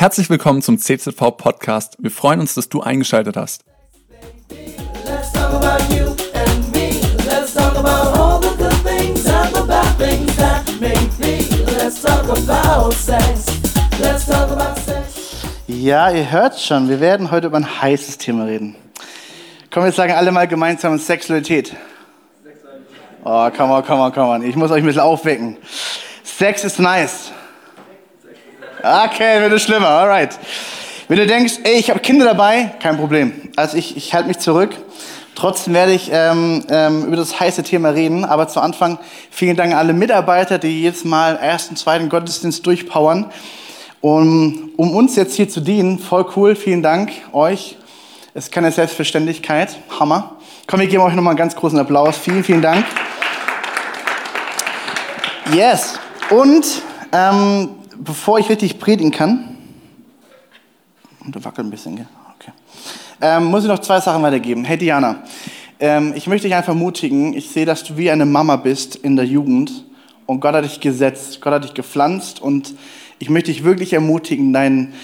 Herzlich willkommen zum CZV Podcast. Wir freuen uns, dass du eingeschaltet hast. Let's talk about you and me. Let's talk about all the good things and the bad things that make me. Let's talk about sex. Let's talk about sex. Ja, ihr hört schon, wir werden heute über ein heißes Thema reden. Komm, wir sagen alle mal gemeinsam Sexualität. Oh, come on, come on, come on. Ich muss euch ein bisschen aufwecken. Sex ist nice. Okay, wird es schlimmer, alright. Wenn du denkst, ey, ich habe Kinder dabei, kein Problem. Also ich, ich halte mich zurück. Trotzdem werde ich ähm, ähm, über das heiße Thema reden. Aber zu Anfang vielen Dank an alle Mitarbeiter, die jedes Mal ersten, zweiten Gottesdienst durchpowern. Um, um uns jetzt hier zu dienen, voll cool, vielen Dank euch. Es ist keine Selbstverständlichkeit, Hammer. Komm, wir geben euch nochmal einen ganz großen Applaus. Vielen, vielen Dank. Yes. Und ähm, bevor ich richtig predigen kann, und du wackelt ein bisschen, gell? Okay. Ähm, muss ich noch zwei Sachen weitergeben. Hey Diana, ähm, ich möchte dich einfach ermutigen. Ich sehe, dass du wie eine Mama bist in der Jugend und Gott hat dich gesetzt, Gott hat dich gepflanzt und ich möchte dich wirklich ermutigen, dein,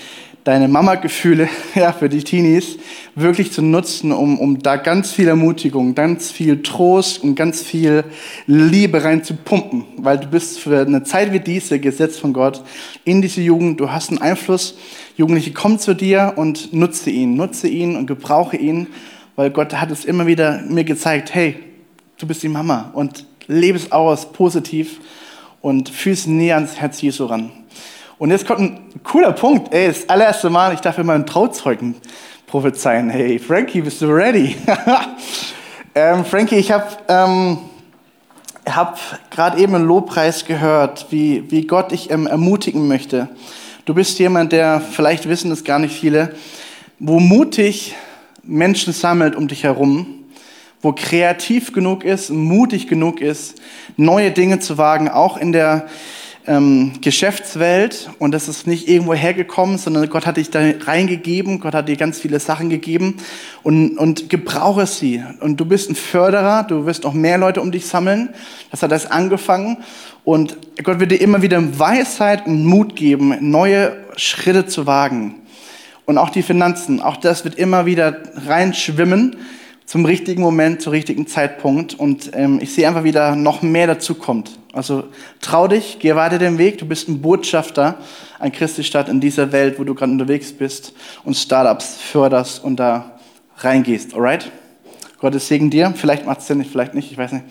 deine Mama-Gefühle ja, für die Teenies wirklich zu nutzen, um, um da ganz viel Ermutigung, ganz viel Trost und ganz viel Liebe rein zu pumpen, weil du bist für eine Zeit wie diese gesetzt von Gott in diese Jugend, du hast einen Einfluss, Jugendliche, komm zu dir und nutze ihn, nutze ihn und gebrauche ihn, weil Gott hat es immer wieder mir gezeigt, hey, du bist die Mama und lebe es aus, positiv und fühlst näher ans Herz Jesu ran. Und jetzt kommt ein cooler Punkt. Ey, das allererste Mal, ich darf immer einen Trauzeugen prophezeien. Hey, Frankie, bist du ready? ähm, Frankie, ich habe ähm, hab gerade eben einen Lobpreis gehört, wie, wie Gott dich ähm, ermutigen möchte. Du bist jemand, der, vielleicht wissen das gar nicht viele, wo mutig Menschen sammelt um dich herum, wo kreativ genug ist, mutig genug ist, neue Dinge zu wagen, auch in der ähm, Geschäftswelt und das ist nicht irgendwo hergekommen, sondern Gott hat dich da reingegeben, Gott hat dir ganz viele Sachen gegeben und, und gebrauche sie. Und du bist ein Förderer, du wirst auch mehr Leute um dich sammeln. Das hat das angefangen und Gott wird dir immer wieder Weisheit und Mut geben, neue Schritte zu wagen. Und auch die Finanzen, auch das wird immer wieder reinschwimmen zum richtigen Moment, zum richtigen Zeitpunkt. Und ähm, ich sehe einfach wieder noch mehr dazu kommt. Also trau dich, geh weiter den Weg. Du bist ein Botschafter an Christi Stadt in dieser Welt, wo du gerade unterwegs bist und Startups förderst und da reingehst. Alright? Gottes Segen dir. Vielleicht macht es Sinn, vielleicht nicht, ich weiß nicht.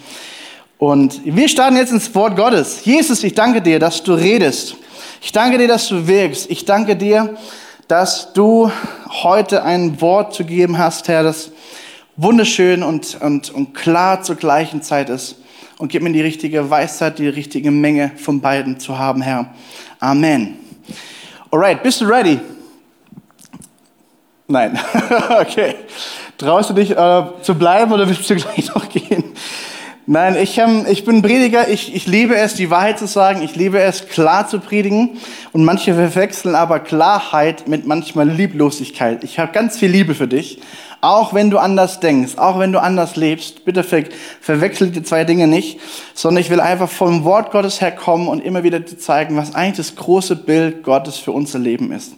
Und wir starten jetzt ins Wort Gottes. Jesus, ich danke dir, dass du redest. Ich danke dir, dass du wirkst. Ich danke dir, dass du heute ein Wort zu geben hast, Herr, das wunderschön und, und, und klar zur gleichen Zeit ist. Und gib mir die richtige Weisheit, die richtige Menge von beiden zu haben, Herr. Amen. Alright, bist du ready? Nein. okay. Traust du dich äh, zu bleiben oder willst du gleich noch gehen? Nein, ich, ähm, ich bin Prediger, ich, ich liebe es, die Wahrheit zu sagen, ich liebe es, klar zu predigen. Und manche verwechseln aber Klarheit mit manchmal Lieblosigkeit. Ich habe ganz viel Liebe für dich, auch wenn du anders denkst, auch wenn du anders lebst. Bitte ver verwechsel die zwei Dinge nicht, sondern ich will einfach vom Wort Gottes herkommen und immer wieder zeigen, was eigentlich das große Bild Gottes für unser Leben ist.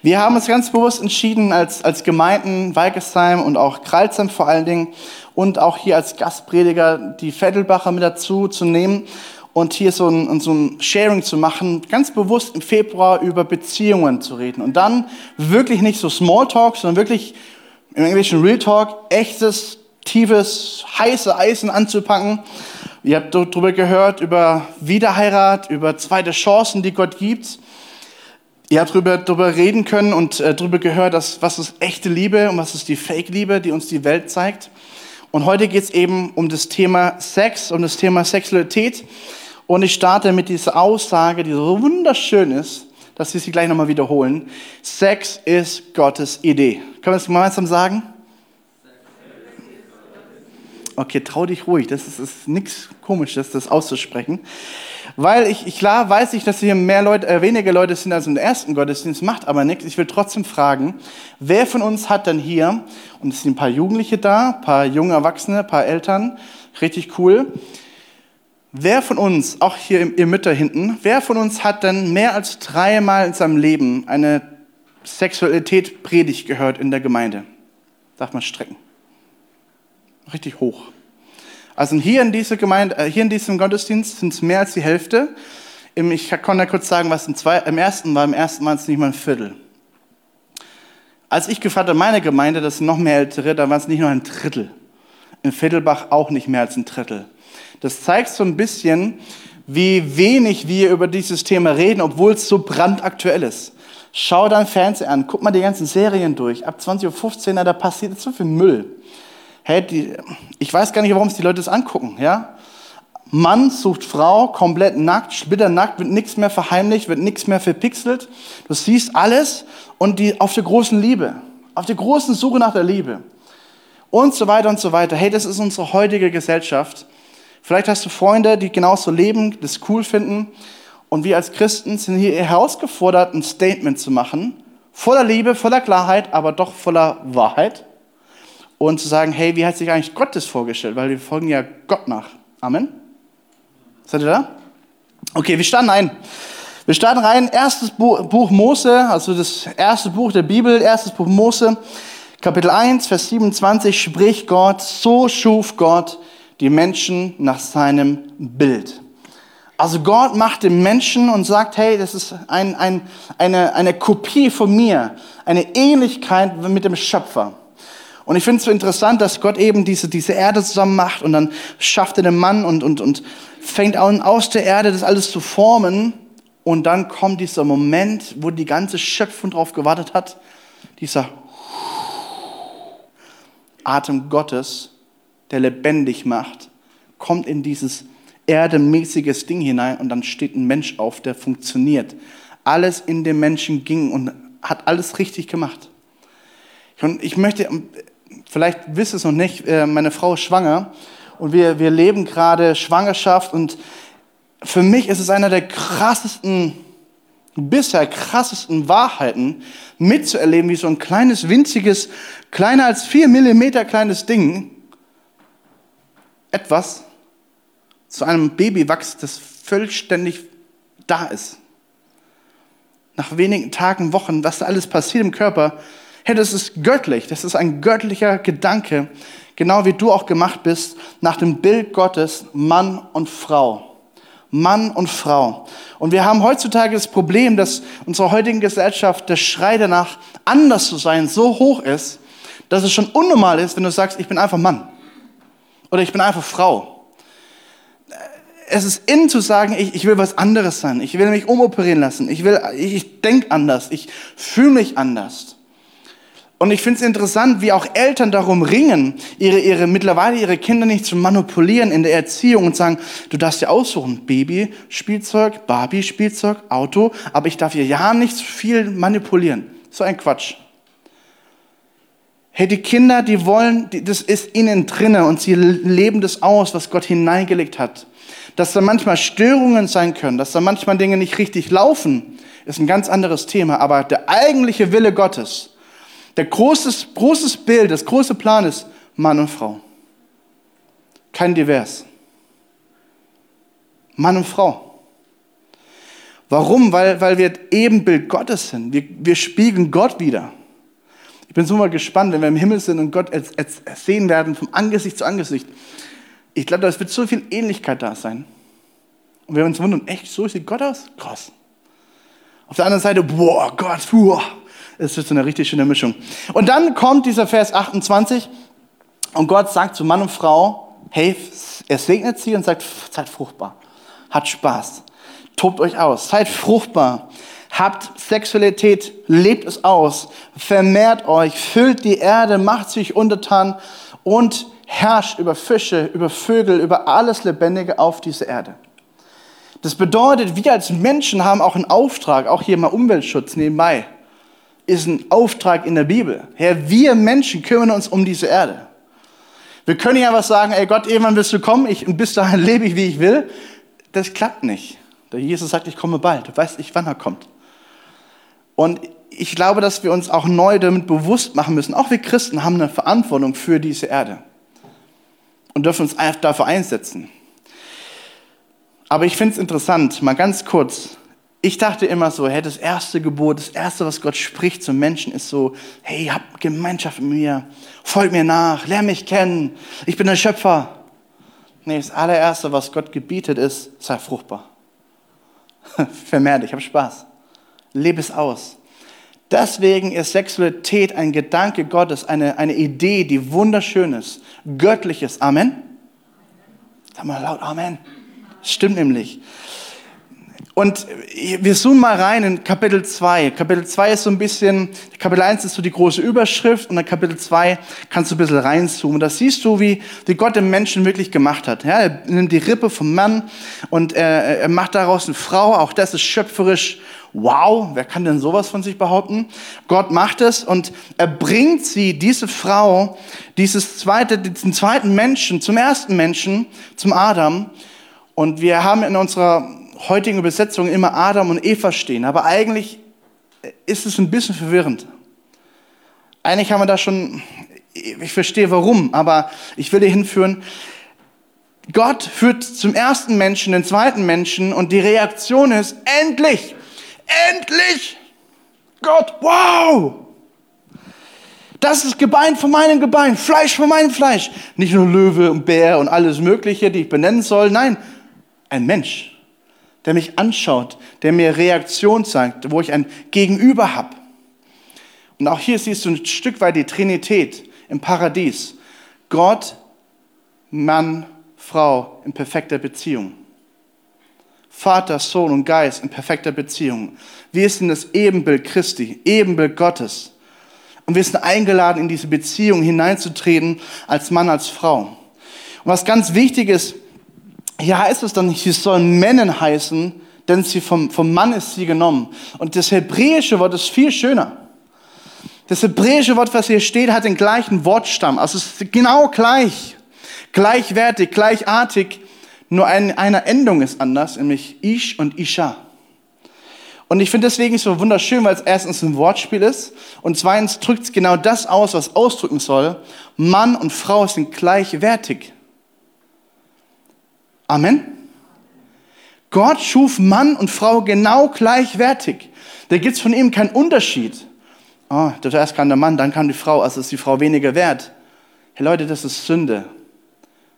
Wir haben uns ganz bewusst entschieden, als, als Gemeinden, Weikesheim und auch Kralsheim vor allen Dingen, und auch hier als Gastprediger die Vettelbacher mit dazu zu nehmen und hier so ein, so ein Sharing zu machen, ganz bewusst im Februar über Beziehungen zu reden. Und dann wirklich nicht so Smalltalk, sondern wirklich im Englischen Real Talk, echtes, tiefes, heiße Eisen anzupacken. Ihr habt darüber gehört, über Wiederheirat, über zweite Chancen, die Gott gibt. Ihr habt darüber, darüber reden können und äh, darüber gehört, dass, was ist echte Liebe und was ist die Fake-Liebe, die uns die Welt zeigt. Und heute geht es eben um das Thema Sex, um das Thema Sexualität. Und ich starte mit dieser Aussage, die so wunderschön ist, dass wir sie gleich nochmal wiederholen. Sex ist Gottes Idee. Können wir das gemeinsam sagen? Okay, trau dich ruhig, das ist, ist nichts Komisches, das auszusprechen. Weil ich, klar weiß ich, dass hier mehr Leute, äh, weniger Leute sind als im ersten Gottesdienst, macht aber nichts. Ich will trotzdem fragen, wer von uns hat denn hier, und es sind ein paar Jugendliche da, ein paar junge Erwachsene, ein paar Eltern, richtig cool. Wer von uns, auch hier ihr Mütter hinten, wer von uns hat denn mehr als dreimal in seinem Leben eine Sexualität predigt gehört in der Gemeinde. Darf man strecken. Richtig hoch. Also hier in, dieser Gemeinde, äh, hier in diesem Gottesdienst sind es mehr als die Hälfte. Ich kann da kurz sagen, was im, zwei, im ersten war. Im ersten waren es nicht mal ein Viertel. Als ich gefragt habe, meine Gemeinde, das sind noch mehr Ältere, da waren es nicht nur ein Drittel. In Viertelbach auch nicht mehr als ein Drittel. Das zeigt so ein bisschen, wie wenig wir über dieses Thema reden, obwohl es so brandaktuell ist. Schau dein Fernseher an, guck mal die ganzen Serien durch. Ab 20.15 Uhr, da passiert so viel Müll. Hey, die, ich weiß gar nicht, warum es die Leute das angucken. Ja? Mann sucht Frau, komplett nackt, splitternackt, wird nichts mehr verheimlicht, wird nichts mehr verpixelt. Du siehst alles und die auf der großen Liebe, auf der großen Suche nach der Liebe und so weiter und so weiter. Hey, das ist unsere heutige Gesellschaft. Vielleicht hast du Freunde, die genauso leben, das cool finden. Und wir als Christen sind hier herausgefordert, ein Statement zu machen. Voller Liebe, voller Klarheit, aber doch voller Wahrheit. Und zu sagen, hey, wie hat sich eigentlich Gott das vorgestellt? Weil wir folgen ja Gott nach. Amen. Seid ihr da? Okay, wir starten ein. Wir starten rein. Erstes Buch, Buch Mose, also das erste Buch der Bibel, erstes Buch Mose, Kapitel 1, Vers 27 spricht Gott, so schuf Gott die Menschen nach seinem Bild. Also Gott macht den Menschen und sagt, hey, das ist ein, ein, eine, eine Kopie von mir, eine Ähnlichkeit mit dem Schöpfer. Und ich finde es so interessant, dass Gott eben diese, diese Erde zusammen macht und dann schafft er den Mann und, und, und fängt an, aus der Erde das alles zu formen. Und dann kommt dieser Moment, wo die ganze Schöpfung drauf gewartet hat, dieser Atem Gottes, der lebendig macht, kommt in dieses erdemäßiges Ding hinein und dann steht ein Mensch auf, der funktioniert. Alles in dem Menschen ging und hat alles richtig gemacht. Und ich möchte, vielleicht wisst ihr es noch nicht, äh, meine Frau ist schwanger und wir, wir leben gerade Schwangerschaft und für mich ist es einer der krassesten, bisher krassesten Wahrheiten, mitzuerleben, wie so ein kleines, winziges, kleiner als vier Millimeter kleines Ding etwas zu einem Baby wächst, das vollständig da ist. Nach wenigen Tagen, Wochen, was da alles passiert im Körper, hey, das ist göttlich, das ist ein göttlicher Gedanke, genau wie du auch gemacht bist, nach dem Bild Gottes, Mann und Frau. Mann und Frau. Und wir haben heutzutage das Problem, dass unsere heutigen Gesellschaft der Schrei danach, anders zu sein, so hoch ist, dass es schon unnormal ist, wenn du sagst, ich bin einfach Mann. Oder ich bin einfach Frau. Es ist in zu sagen, ich, ich will was anderes sein. Ich will mich umoperieren lassen. Ich, will, ich, ich denke anders. Ich fühle mich anders. Und ich finde es interessant, wie auch Eltern darum ringen, ihre, ihre, mittlerweile ihre Kinder nicht zu manipulieren in der Erziehung und sagen, du darfst dir aussuchen, Baby, Spielzeug, Barbie, Spielzeug, Auto, aber ich darf ihr ja nicht zu viel manipulieren. So ein Quatsch. Hey, die Kinder, die wollen, die, das ist ihnen drinne und sie leben das aus, was Gott hineingelegt hat. Dass da manchmal Störungen sein können, dass da manchmal Dinge nicht richtig laufen, ist ein ganz anderes Thema. Aber der eigentliche Wille Gottes, der großes, großes Bild, das große Plan ist Mann und Frau. Kein Divers. Mann und Frau. Warum? Weil, weil wir Ebenbild Gottes sind. Wir, wir spiegeln Gott wieder. Ich bin so mal gespannt, wenn wir im Himmel sind und Gott sehen werden, vom Angesicht zu Angesicht. Ich glaube, da wird so viel Ähnlichkeit da sein. Und wir uns wundern, echt, so sieht Gott aus? Krass. Auf der anderen Seite, boah, Gott, boah. Es so eine richtig schöne Mischung. Und dann kommt dieser Vers 28 und Gott sagt zu Mann und Frau, hey, er segnet sie und sagt, seid fruchtbar, hat Spaß, tobt euch aus, seid fruchtbar, habt Sexualität, lebt es aus, vermehrt euch, füllt die Erde, macht sich untertan und herrscht über Fische, über Vögel, über alles Lebendige auf dieser Erde. Das bedeutet, wir als Menschen haben auch einen Auftrag, auch hier mal Umweltschutz nebenbei, ist ein Auftrag in der Bibel. Herr, wir Menschen kümmern uns um diese Erde. Wir können ja was sagen, ey Gott, irgendwann wirst du kommen, ich, und bis dahin lebe ich, wie ich will. Das klappt nicht. Der Jesus sagt, ich komme bald. Du weißt nicht, wann er kommt. Und ich glaube, dass wir uns auch neu damit bewusst machen müssen. Auch wir Christen haben eine Verantwortung für diese Erde und dürfen uns dafür einsetzen. Aber ich finde es interessant, mal ganz kurz. Ich dachte immer so, hey, das erste Gebot, das erste, was Gott spricht zum Menschen, ist so, hey, hab Gemeinschaft mit mir, folg mir nach, lern mich kennen, ich bin der Schöpfer. Nee, das allererste, was Gott gebietet, ist, sei fruchtbar. Vermehr dich, hab Spaß. Lebe es aus. Deswegen ist Sexualität ein Gedanke Gottes, eine, eine Idee, die wunderschön ist, göttlich ist. Amen. Sag mal laut Amen. Stimmt nämlich. Und wir zoomen mal rein in Kapitel 2. Kapitel 2 ist so ein bisschen, Kapitel 1 ist so die große Überschrift und in Kapitel 2 kannst du ein bisschen reinzoomen. Da siehst du, wie, wie Gott den Menschen wirklich gemacht hat. Ja, er nimmt die Rippe vom Mann und er, er macht daraus eine Frau. Auch das ist schöpferisch. Wow, wer kann denn sowas von sich behaupten? Gott macht es und er bringt sie, diese Frau, dieses zweite, diesen zweiten Menschen, zum ersten Menschen, zum Adam. Und wir haben in unserer heutigen Übersetzungen immer Adam und Eva stehen, aber eigentlich ist es ein bisschen verwirrend. Eigentlich haben wir da schon, ich verstehe warum, aber ich will dir hinführen, Gott führt zum ersten Menschen den zweiten Menschen und die Reaktion ist, endlich, endlich, Gott, wow, das ist Gebein von meinem Gebein, Fleisch von meinem Fleisch. Nicht nur Löwe und Bär und alles Mögliche, die ich benennen soll, nein, ein Mensch der mich anschaut, der mir Reaktion zeigt, wo ich ein Gegenüber habe. Und auch hier siehst du ein Stück weit die Trinität im Paradies. Gott, Mann, Frau in perfekter Beziehung. Vater, Sohn und Geist in perfekter Beziehung. Wir sind das Ebenbild Christi, Ebenbild Gottes. Und wir sind eingeladen, in diese Beziehung hineinzutreten als Mann, als Frau. Und was ganz wichtig ist, hier heißt es dann sie sollen Männen heißen, denn sie vom, vom Mann ist sie genommen. Und das hebräische Wort ist viel schöner. Das hebräische Wort, was hier steht, hat den gleichen Wortstamm. Also es ist genau gleich, gleichwertig, gleichartig. Nur ein, eine Endung ist anders, nämlich Ish und Isha. Und ich finde deswegen so wunderschön, weil es erstens ein Wortspiel ist und zweitens drückt es genau das aus, was ausdrücken soll. Mann und Frau sind gleichwertig. Amen. Gott schuf Mann und Frau genau gleichwertig. Da gibt es von ihm keinen Unterschied. Oh, zuerst kam der Mann, dann kam die Frau, also ist die Frau weniger wert. Hey Leute, das ist Sünde.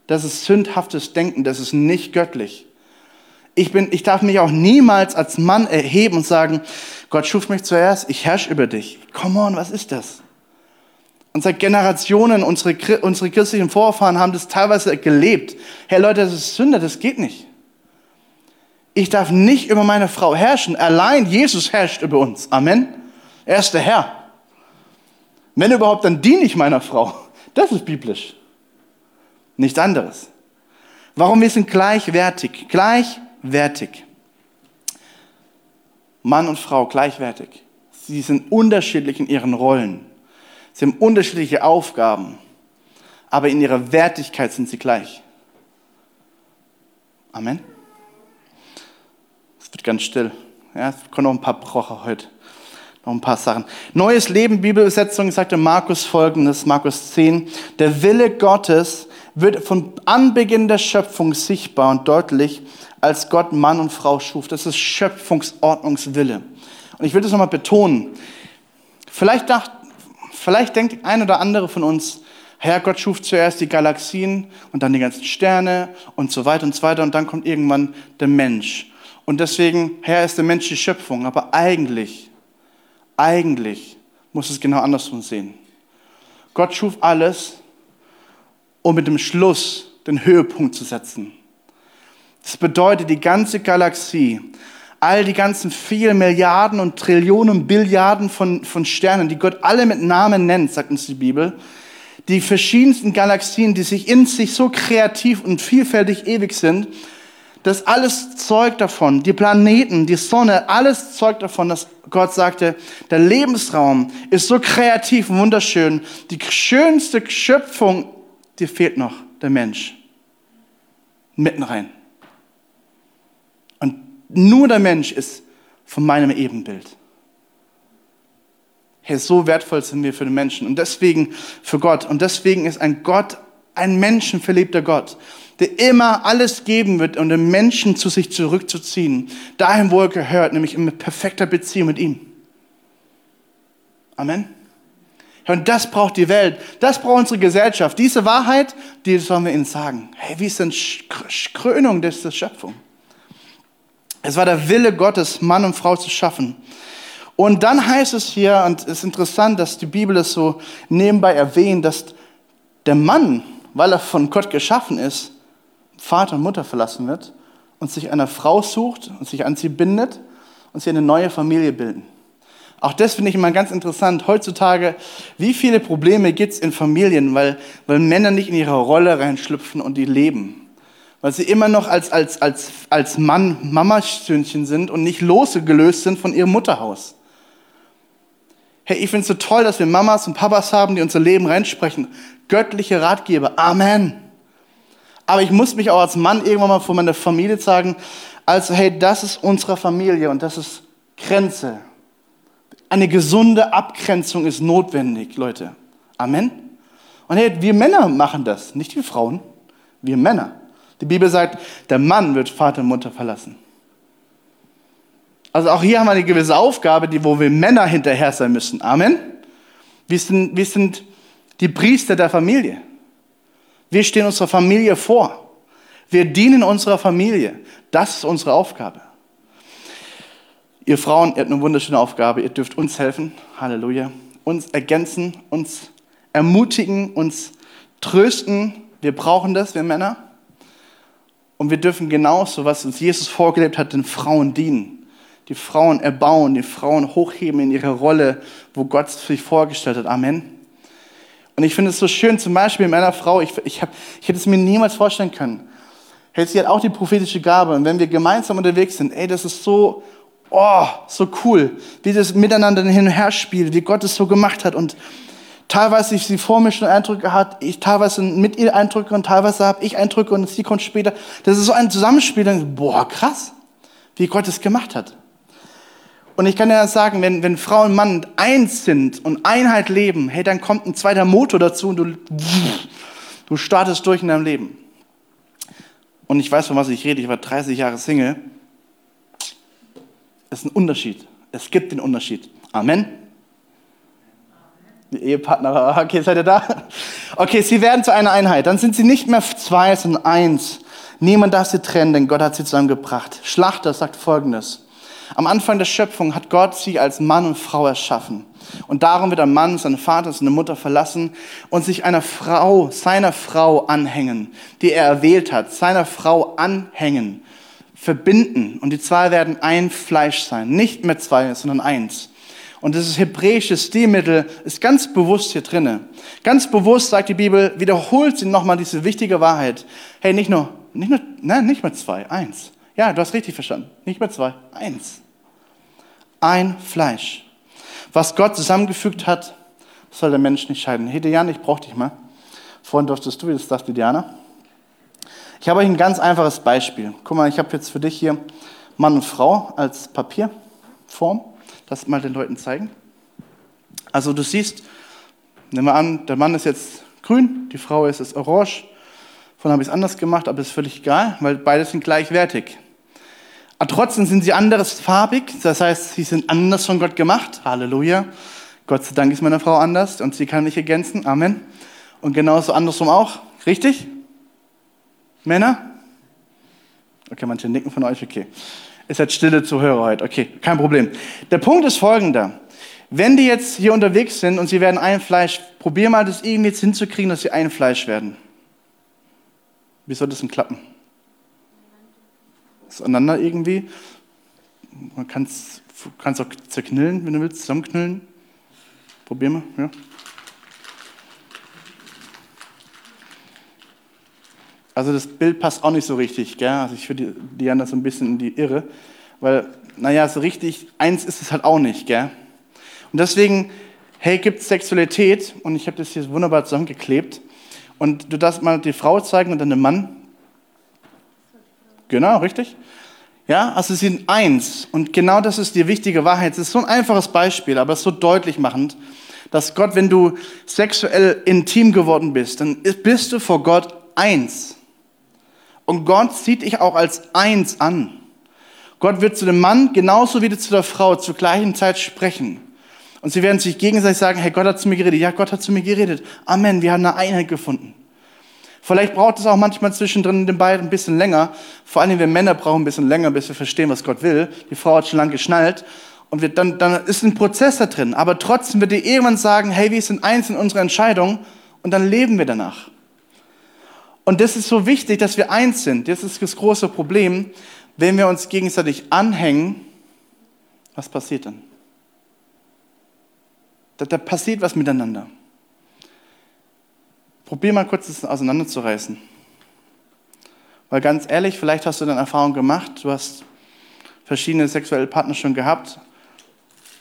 Das ist sündhaftes Denken, das ist nicht göttlich. Ich, bin, ich darf mich auch niemals als Mann erheben und sagen, Gott schuf mich zuerst, ich herrsche über dich. Come on, was ist das? Und seit Generationen, unsere, unsere christlichen Vorfahren haben das teilweise gelebt. Hey Leute, das ist Sünde, das geht nicht. Ich darf nicht über meine Frau herrschen. Allein Jesus herrscht über uns. Amen. Er ist der Herr. Wenn überhaupt, dann diene ich meiner Frau. Das ist biblisch. Nichts anderes. Warum wir sind gleichwertig. Gleichwertig. Mann und Frau gleichwertig. Sie sind unterschiedlich in ihren Rollen. Sie haben unterschiedliche Aufgaben, aber in ihrer Wertigkeit sind sie gleich. Amen. Es wird ganz still. Ja, es kommen noch ein paar Brocher heute. Noch ein paar Sachen. Neues Leben, Bibelübersetzung, sagte Markus folgendes, Markus 10. Der Wille Gottes wird von Anbeginn der Schöpfung sichtbar und deutlich, als Gott Mann und Frau schuf. Das ist Schöpfungsordnungswille. Und ich will das nochmal betonen. Vielleicht dacht, Vielleicht denkt ein oder andere von uns, Herr Gott schuf zuerst die Galaxien und dann die ganzen Sterne und so weiter und so weiter und dann kommt irgendwann der Mensch. Und deswegen, Herr, ist der Mensch die Schöpfung. Aber eigentlich, eigentlich muss es genau andersrum sehen. Gott schuf alles, um mit dem Schluss den Höhepunkt zu setzen. Das bedeutet, die ganze Galaxie all die ganzen vielen Milliarden und Trillionen, Billiarden von, von Sternen, die Gott alle mit Namen nennt, sagt uns die Bibel, die verschiedensten Galaxien, die sich in sich so kreativ und vielfältig ewig sind, das alles zeugt davon, die Planeten, die Sonne, alles zeugt davon, dass Gott sagte, der Lebensraum ist so kreativ und wunderschön. Die schönste Schöpfung, die fehlt noch, der Mensch. Mitten rein. Nur der Mensch ist von meinem Ebenbild. Hey, so wertvoll sind wir für den Menschen und deswegen für Gott. Und deswegen ist ein Gott ein menschenverliebter Gott, der immer alles geben wird, um den Menschen zu sich zurückzuziehen, dahin, wo er gehört, nämlich in perfekter Beziehung mit ihm. Amen. Und das braucht die Welt, das braucht unsere Gesellschaft. Diese Wahrheit, die sollen wir ihnen sagen. Hey, wie ist denn Krönung der Schöpfung? Es war der Wille Gottes, Mann und Frau zu schaffen. Und dann heißt es hier, und es ist interessant, dass die Bibel es so nebenbei erwähnt, dass der Mann, weil er von Gott geschaffen ist, Vater und Mutter verlassen wird und sich einer Frau sucht und sich an sie bindet und sie eine neue Familie bilden. Auch das finde ich immer ganz interessant. Heutzutage, wie viele Probleme gibt es in Familien, weil, weil Männer nicht in ihre Rolle reinschlüpfen und die leben. Weil sie immer noch als, als, als, als Mann Mamasöhnchen sind und nicht losgelöst sind von ihrem Mutterhaus. Hey, ich finde es so toll, dass wir Mamas und Papas haben, die unser Leben reinsprechen. Göttliche Ratgeber. Amen. Aber ich muss mich auch als Mann irgendwann mal vor meiner Familie sagen, also hey, das ist unsere Familie und das ist Grenze. Eine gesunde Abgrenzung ist notwendig, Leute. Amen. Und hey, wir Männer machen das, nicht wir Frauen, wir Männer. Die Bibel sagt, der Mann wird Vater und Mutter verlassen. Also auch hier haben wir eine gewisse Aufgabe, die, wo wir Männer hinterher sein müssen. Amen. Wir sind, wir sind die Priester der Familie. Wir stehen unserer Familie vor. Wir dienen unserer Familie. Das ist unsere Aufgabe. Ihr Frauen, ihr habt eine wunderschöne Aufgabe. Ihr dürft uns helfen. Halleluja. Uns ergänzen, uns ermutigen, uns trösten. Wir brauchen das, wir Männer. Und wir dürfen genauso, was uns Jesus vorgelebt hat, den Frauen dienen. Die Frauen erbauen, die Frauen hochheben in ihre Rolle, wo Gott sich vorgestellt hat. Amen. Und ich finde es so schön, zum Beispiel mit meiner Frau, ich, ich, hab, ich hätte es mir niemals vorstellen können. Hey, sie hat auch die prophetische Gabe. Und wenn wir gemeinsam unterwegs sind, ey, das ist so oh, so cool, wie das miteinander hin und her spielt, wie Gott es so gemacht hat. Und teilweise ich sie vor mir schon Eindrücke hat, ich teilweise mit ihr Eindrücke und teilweise habe ich Eindrücke und sie kommt später. Das ist so ein Zusammenspiel, dann, boah, krass, wie Gott es gemacht hat. Und ich kann ja sagen, wenn, wenn Frau und Mann eins sind und Einheit leben, hey, dann kommt ein zweiter Motor dazu und du, du startest durch in deinem Leben. Und ich weiß, von was ich rede, ich war 30 Jahre Single ist ein Unterschied. Es gibt den Unterschied. Amen. Ehepartner, okay, seid ihr da? Okay, sie werden zu einer Einheit. Dann sind sie nicht mehr zwei, sondern eins. Niemand darf sie trennen, denn Gott hat sie zusammengebracht. Schlachter sagt folgendes. Am Anfang der Schöpfung hat Gott sie als Mann und Frau erschaffen. Und darum wird ein Mann seinen Vater, seine Mutter verlassen und sich einer Frau, seiner Frau anhängen, die er erwählt hat, seiner Frau anhängen verbinden und die zwei werden ein Fleisch sein. Nicht mehr zwei, sondern eins. Und dieses hebräische Stilmittel ist ganz bewusst hier drinne. Ganz bewusst sagt die Bibel, wiederholt sie nochmal diese wichtige Wahrheit. Hey, nicht nur, nicht nur, nein, nicht mehr zwei, eins. Ja, du hast richtig verstanden. Nicht mehr zwei, eins. Ein Fleisch. Was Gott zusammengefügt hat, soll der Mensch nicht scheiden. Hey, Diana, ich brauch dich mal. Vorhin durftest du, das dachte Diana. Ich habe euch ein ganz einfaches Beispiel. Guck mal, ich habe jetzt für dich hier Mann und Frau als Papierform. Das mal den Leuten zeigen. Also du siehst, nehmen wir an, der Mann ist jetzt grün, die Frau ist jetzt orange. Vorhin habe ich es anders gemacht, aber ist völlig egal, weil beide sind gleichwertig. Aber trotzdem sind sie anderes farbig, das heißt, sie sind anders von Gott gemacht. Halleluja. Gott sei Dank ist meine Frau anders und sie kann mich ergänzen. Amen. Und genauso andersrum auch. Richtig? Männer? Okay, manche nicken von euch, okay. Ist jetzt stille Zuhörer heute, okay, kein Problem. Der Punkt ist folgender. Wenn die jetzt hier unterwegs sind und sie werden ein Fleisch, probier mal das irgendwie jetzt hinzukriegen, dass sie ein Fleisch werden. Wie soll das denn klappen? Auseinander irgendwie. Man kann es auch zerknüllen, wenn du willst, zusammenknüllen. Probier mal, ja. Also das Bild passt auch nicht so richtig, gell? Also ich würde Diana so ein bisschen in die Irre, weil, naja, so richtig, eins ist es halt auch nicht, gell? Und deswegen, hey, gibt es Sexualität und ich habe das hier wunderbar zusammengeklebt und du darfst mal die Frau zeigen und dann den Mann. Genau, richtig? Ja, also sie sind eins und genau das ist die wichtige Wahrheit. Es ist so ein einfaches Beispiel, aber so deutlich machend, dass Gott, wenn du sexuell intim geworden bist, dann bist du vor Gott eins. Und Gott sieht dich auch als eins an. Gott wird zu dem Mann genauso wie zu der Frau zur gleichen Zeit sprechen. Und sie werden sich gegenseitig sagen, hey, Gott hat zu mir geredet. Ja, Gott hat zu mir geredet. Amen, wir haben eine Einheit gefunden. Vielleicht braucht es auch manchmal zwischendrin den beiden ein bisschen länger. Vor allem wir Männer brauchen ein bisschen länger, bis wir verstehen, was Gott will. Die Frau hat schon lange geschnallt. Und wir, dann, dann ist ein Prozess da drin. Aber trotzdem wird ihr irgendwann sagen, hey, wir sind eins in unserer Entscheidung. Und dann leben wir danach. Und das ist so wichtig, dass wir eins sind. Das ist das große Problem. Wenn wir uns gegenseitig anhängen, was passiert dann? Da, da passiert was miteinander. Probier mal kurz das auseinanderzureißen. Weil ganz ehrlich, vielleicht hast du dann Erfahrung gemacht, du hast verschiedene sexuelle Partner schon gehabt.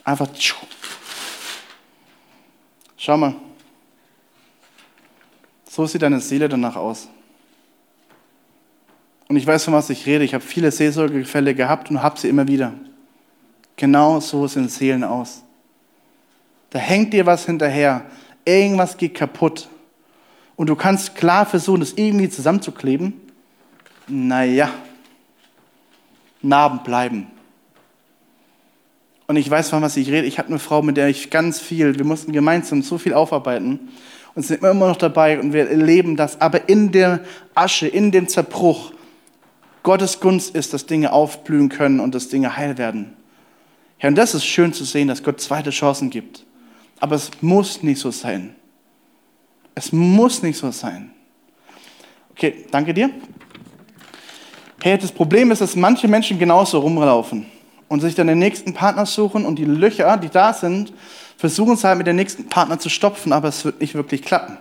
Einfach. Schau mal. So sieht deine Seele danach aus. Und ich weiß, von was ich rede. Ich habe viele Seelsorgefälle gehabt und habe sie immer wieder. Genau so sehen Seelen aus. Da hängt dir was hinterher. Irgendwas geht kaputt. Und du kannst klar versuchen, das irgendwie zusammenzukleben. Naja, Narben bleiben. Und ich weiß, von was ich rede. Ich habe eine Frau, mit der ich ganz viel, wir mussten gemeinsam so viel aufarbeiten und sind immer noch dabei und wir erleben das. Aber in der Asche, in dem Zerbruch, Gottes Gunst ist, dass Dinge aufblühen können und dass Dinge heil werden. Ja, und das ist schön zu sehen, dass Gott zweite Chancen gibt. Aber es muss nicht so sein. Es muss nicht so sein. Okay, danke dir. Hey, das Problem ist, dass manche Menschen genauso rumlaufen und sich dann den nächsten Partner suchen und die Löcher, die da sind, versuchen es halt mit dem nächsten Partner zu stopfen, aber es wird nicht wirklich klappen.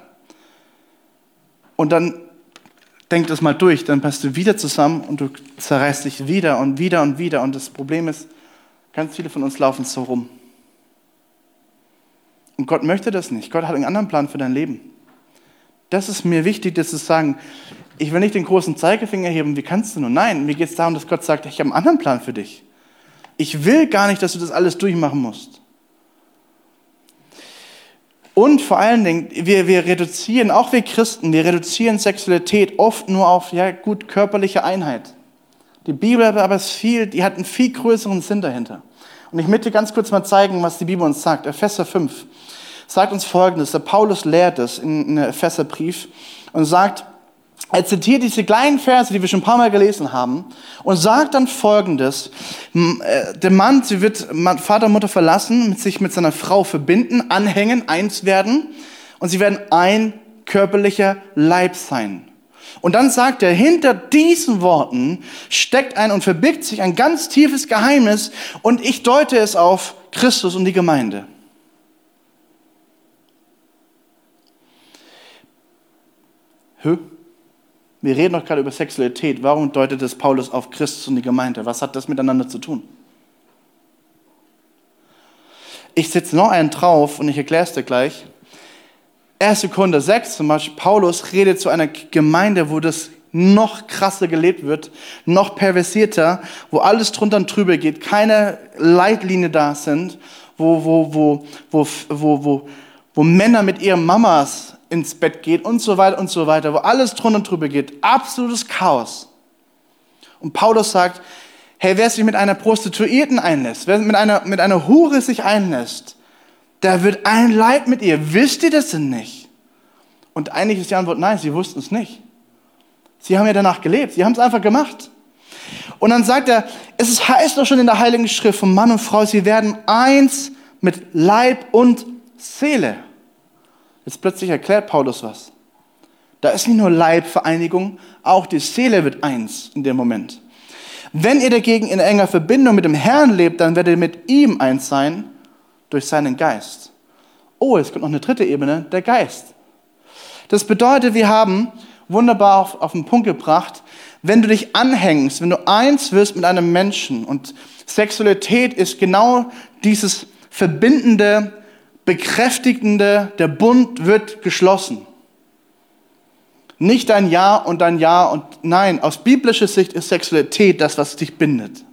Und dann denk das mal durch, dann passt du wieder zusammen und du zerreißt dich wieder und wieder und wieder. Und das Problem ist, ganz viele von uns laufen so rum. Und Gott möchte das nicht. Gott hat einen anderen Plan für dein Leben. Das ist mir wichtig, das zu sagen. Ich will nicht den großen Zeigefinger heben, wie kannst du nur? Nein, mir geht es darum, dass Gott sagt, ich habe einen anderen Plan für dich. Ich will gar nicht, dass du das alles durchmachen musst. Und vor allen Dingen, wir, wir reduzieren, auch wir Christen, wir reduzieren Sexualität oft nur auf, ja gut, körperliche Einheit. Die Bibel aber ist viel, die hat einen viel größeren Sinn dahinter. Und ich möchte ganz kurz mal zeigen, was die Bibel uns sagt. Epheser 5 sagt uns Folgendes. Der Paulus lehrt es in, in Epheserbrief und sagt, er zitiert diese kleinen Verse, die wir schon ein paar Mal gelesen haben, und sagt dann Folgendes. Äh, der Mann, sie wird Vater und Mutter verlassen, sich mit seiner Frau verbinden, anhängen, eins werden, und sie werden ein körperlicher Leib sein. Und dann sagt er, hinter diesen Worten steckt ein und verbirgt sich ein ganz tiefes Geheimnis, und ich deute es auf Christus und die Gemeinde. Hö? Wir reden doch gerade über Sexualität. Warum deutet es Paulus auf Christus und die Gemeinde? Was hat das miteinander zu tun? Ich setze noch einen drauf und ich erkläre es dir gleich. 1. Korinther 6 zum Beispiel, Paulus redet zu einer Gemeinde, wo das noch krasser gelebt wird, noch perversierter, wo alles drunter und drüber geht, keine Leitlinie da sind, wo, wo, wo, wo, wo, wo, wo Männer mit ihren Mamas ins Bett geht und so weiter und so weiter, wo alles drunter und drüber geht. Absolutes Chaos. Und Paulus sagt, hey, wer sich mit einer Prostituierten einlässt, wer mit einer, mit einer Hure sich einlässt, der wird ein Leid mit ihr. Wisst ihr das denn nicht? Und eigentlich ist die Antwort nein, sie wussten es nicht. Sie haben ja danach gelebt, sie haben es einfach gemacht. Und dann sagt er, es heißt doch schon in der Heiligen Schrift von Mann und Frau, sie werden eins mit Leib und Seele. Jetzt plötzlich erklärt Paulus was. Da ist nicht nur Leibvereinigung, auch die Seele wird eins in dem Moment. Wenn ihr dagegen in enger Verbindung mit dem Herrn lebt, dann werdet ihr mit ihm eins sein durch seinen Geist. Oh, es kommt noch eine dritte Ebene, der Geist. Das bedeutet, wir haben wunderbar auf, auf den Punkt gebracht, wenn du dich anhängst, wenn du eins wirst mit einem Menschen und Sexualität ist genau dieses verbindende bekräftigende, der Bund wird geschlossen. Nicht dein Ja und dein Ja und nein, aus biblischer Sicht ist Sexualität das, was dich bindet.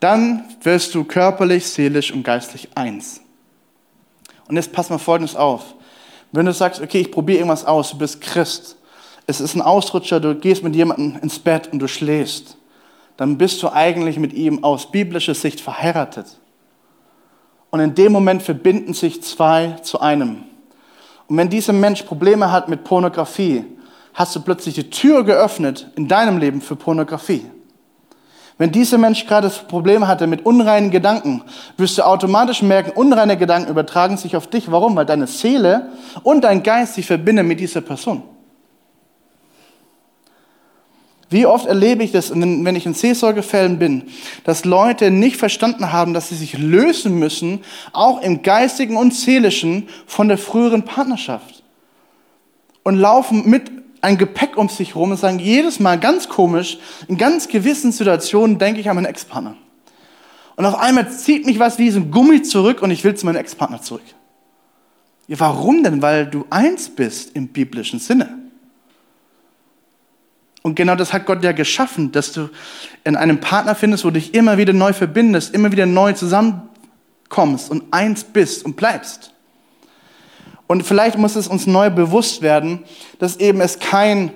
Dann wirst du körperlich, seelisch und geistlich eins. Und jetzt pass mal Folgendes auf. Wenn du sagst, okay, ich probiere irgendwas aus, du bist Christ, es ist ein Ausrutscher, du gehst mit jemandem ins Bett und du schläfst, dann bist du eigentlich mit ihm aus biblischer Sicht verheiratet. Und in dem Moment verbinden sich zwei zu einem. Und wenn dieser Mensch Probleme hat mit Pornografie, hast du plötzlich die Tür geöffnet in deinem Leben für Pornografie. Wenn dieser Mensch gerade Probleme hatte mit unreinen Gedanken, wirst du automatisch merken, unreine Gedanken übertragen sich auf dich. Warum? Weil deine Seele und dein Geist sich verbinden mit dieser Person. Wie oft erlebe ich das, wenn ich in Seelsorgefällen bin, dass Leute nicht verstanden haben, dass sie sich lösen müssen, auch im geistigen und seelischen, von der früheren Partnerschaft. Und laufen mit ein Gepäck um sich herum und sagen jedes Mal ganz komisch, in ganz gewissen Situationen denke ich an meinen Ex-Partner. Und auf einmal zieht mich was wie so ein Gummi zurück und ich will zu meinem Ex-Partner zurück. Ja, warum denn? Weil du eins bist im biblischen Sinne. Und genau das hat Gott ja geschaffen, dass du in einem Partner findest, wo du dich immer wieder neu verbindest, immer wieder neu zusammenkommst und eins bist und bleibst. Und vielleicht muss es uns neu bewusst werden, dass eben es kein,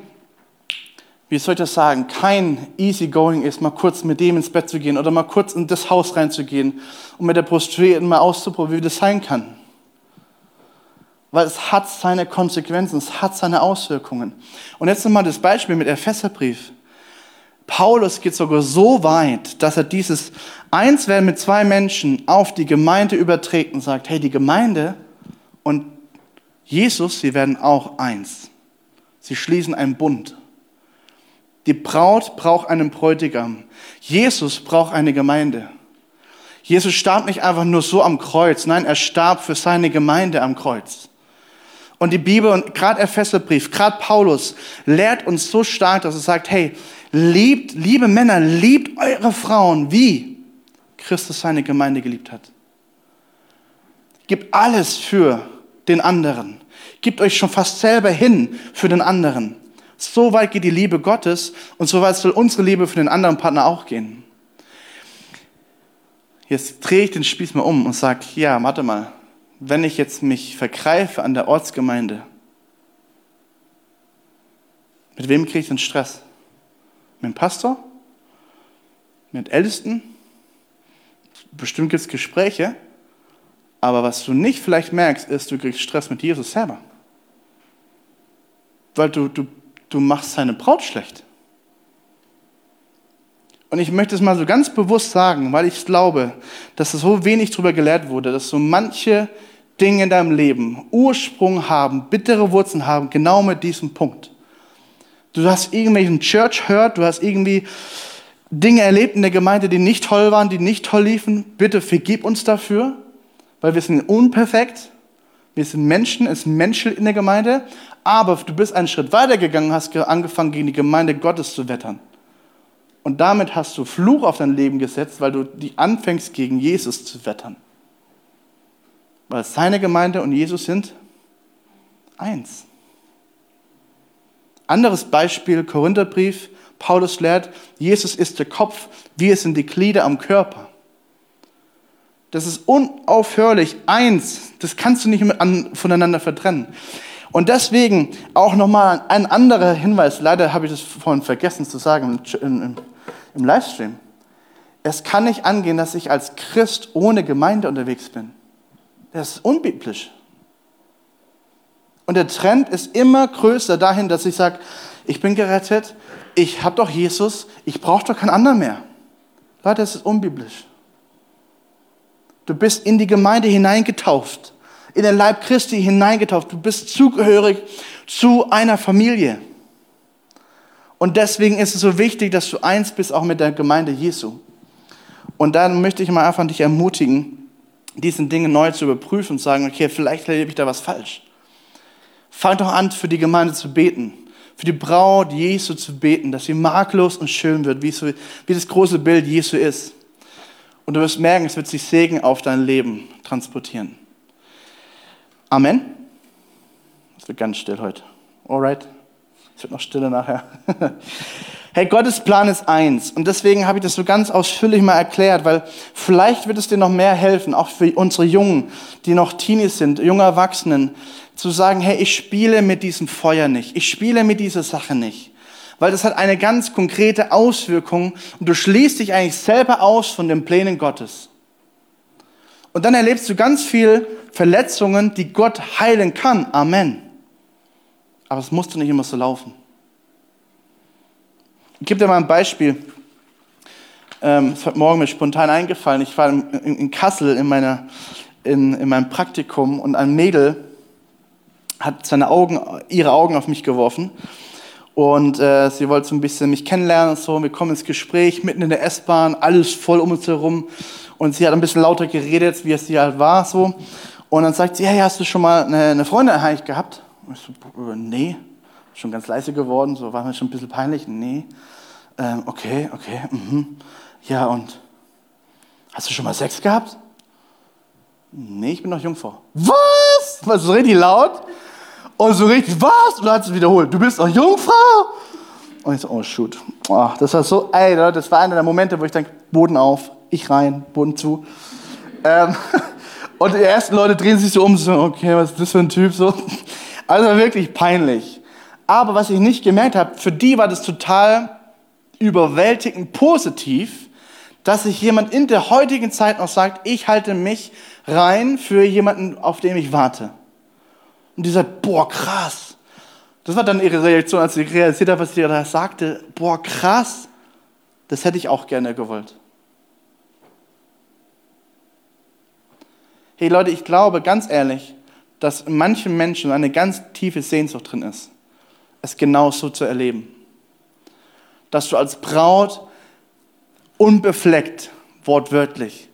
wie soll ich das sagen, kein Easygoing ist, mal kurz mit dem ins Bett zu gehen oder mal kurz in das Haus reinzugehen und mit der Prostituierten mal auszuprobieren, wie das sein kann. Weil es hat seine Konsequenzen, es hat seine Auswirkungen. Und jetzt nochmal das Beispiel mit Epheserbrief. Paulus geht sogar so weit, dass er dieses Einswerden mit zwei Menschen auf die Gemeinde überträgt und sagt, hey, die Gemeinde und Jesus, sie werden auch eins. Sie schließen einen Bund. Die Braut braucht einen Bräutigam. Jesus braucht eine Gemeinde. Jesus starb nicht einfach nur so am Kreuz, nein, er starb für seine Gemeinde am Kreuz. Und die Bibel und gerade Epheserbrief, gerade Paulus lehrt uns so stark, dass er sagt, hey, liebt, liebe Männer, liebt eure Frauen, wie Christus seine Gemeinde geliebt hat. Gibt alles für den anderen. Gebt euch schon fast selber hin für den anderen. So weit geht die Liebe Gottes und so weit soll unsere Liebe für den anderen Partner auch gehen. Jetzt drehe ich den Spieß mal um und sage, ja, warte mal, wenn ich jetzt mich vergreife an der Ortsgemeinde, mit wem kriege ich den Stress? Mit dem Pastor? Mit Ältesten? Bestimmt gibt es Gespräche, aber was du nicht vielleicht merkst, ist, du kriegst Stress mit Jesus selber. Weil du, du, du machst seine Braut schlecht. Und ich möchte es mal so ganz bewusst sagen, weil ich glaube, dass so wenig darüber gelehrt wurde, dass so manche Dinge in deinem Leben Ursprung haben, bittere Wurzeln haben, genau mit diesem Punkt. Du hast irgendwelchen Church hört, du hast irgendwie Dinge erlebt in der Gemeinde, die nicht toll waren, die nicht toll liefen. Bitte vergib uns dafür weil wir sind unperfekt, wir sind Menschen, es sind Menschen in der Gemeinde, aber du bist einen Schritt weiter gegangen, hast angefangen, gegen die Gemeinde Gottes zu wettern. Und damit hast du Fluch auf dein Leben gesetzt, weil du die anfängst, gegen Jesus zu wettern. Weil seine Gemeinde und Jesus sind eins. Anderes Beispiel, Korintherbrief, Paulus lehrt, Jesus ist der Kopf, wir sind die Glieder am Körper. Das ist unaufhörlich eins. Das kannst du nicht voneinander vertrennen. Und deswegen auch nochmal ein anderer Hinweis. Leider habe ich das vorhin vergessen zu sagen im, im Livestream. Es kann nicht angehen, dass ich als Christ ohne Gemeinde unterwegs bin. Das ist unbiblisch. Und der Trend ist immer größer dahin, dass ich sage, ich bin gerettet, ich habe doch Jesus, ich brauche doch keinen anderen mehr. Leute, das ist unbiblisch. Du bist in die Gemeinde hineingetauft, in den Leib Christi hineingetauft. Du bist zugehörig zu einer Familie. Und deswegen ist es so wichtig, dass du eins bist, auch mit der Gemeinde Jesu. Und dann möchte ich mal einfach dich ermutigen, diesen Dinge neu zu überprüfen und sagen, okay, vielleicht erlebe ich da was falsch. Fang doch an, für die Gemeinde zu beten, für die Braut Jesu zu beten, dass sie makellos und schön wird, wie, so, wie das große Bild Jesu ist. Und du wirst merken, es wird sich Segen auf dein Leben transportieren. Amen. Es wird ganz still heute. Alright. Es wird noch stille nachher. Hey, Gottes Plan ist eins. Und deswegen habe ich das so ganz ausführlich mal erklärt, weil vielleicht wird es dir noch mehr helfen, auch für unsere Jungen, die noch Teenies sind, junge Erwachsenen, zu sagen, hey, ich spiele mit diesem Feuer nicht. Ich spiele mit dieser Sache nicht. Weil das hat eine ganz konkrete Auswirkung und du schließt dich eigentlich selber aus von den Plänen Gottes. Und dann erlebst du ganz viel Verletzungen, die Gott heilen kann. Amen. Aber es musste nicht immer so laufen. Ich gebe dir mal ein Beispiel. Ähm, es hat morgen mir spontan eingefallen. Ich war in, in, in Kassel in, meiner, in, in meinem Praktikum und ein Mädel hat seine Augen, ihre Augen auf mich geworfen. Und äh, sie wollte so ein bisschen mich kennenlernen und so. Wir kommen ins Gespräch, mitten in der S-Bahn, alles voll um uns herum. Und sie hat ein bisschen lauter geredet, wie es sie halt war. so. Und dann sagt sie, hey, hast du schon mal eine, eine Freundin eigentlich gehabt? Ich so, äh, nee schon ganz leise geworden, so war mir schon ein bisschen peinlich. Nee, ähm, okay, okay, mhm. ja und hast du schon mal Sex gehabt? Nee, ich bin noch Jungfrau. Was? War so richtig laut und so richtig, was? Und dann hat sie wiederholt, du bist noch Jungfrau? Und ich so, oh shoot. Oh, das war so, ey, das war einer der Momente, wo ich denke, Boden auf, ich rein, Boden zu. Ähm, und die ersten Leute drehen sich so um, so, okay, was ist das für ein Typ? So. Also wirklich peinlich. Aber was ich nicht gemerkt habe, für die war das total überwältigend positiv, dass sich jemand in der heutigen Zeit noch sagt, ich halte mich rein für jemanden, auf den ich warte. Und die sagt, boah, krass. Das war dann ihre Reaktion, als sie realisiert hat, was sie da sagte. Boah, krass. Das hätte ich auch gerne gewollt. Hey Leute, ich glaube ganz ehrlich, dass in manchen Menschen eine ganz tiefe Sehnsucht drin ist es genauso zu erleben. Dass du als Braut unbefleckt, wortwörtlich,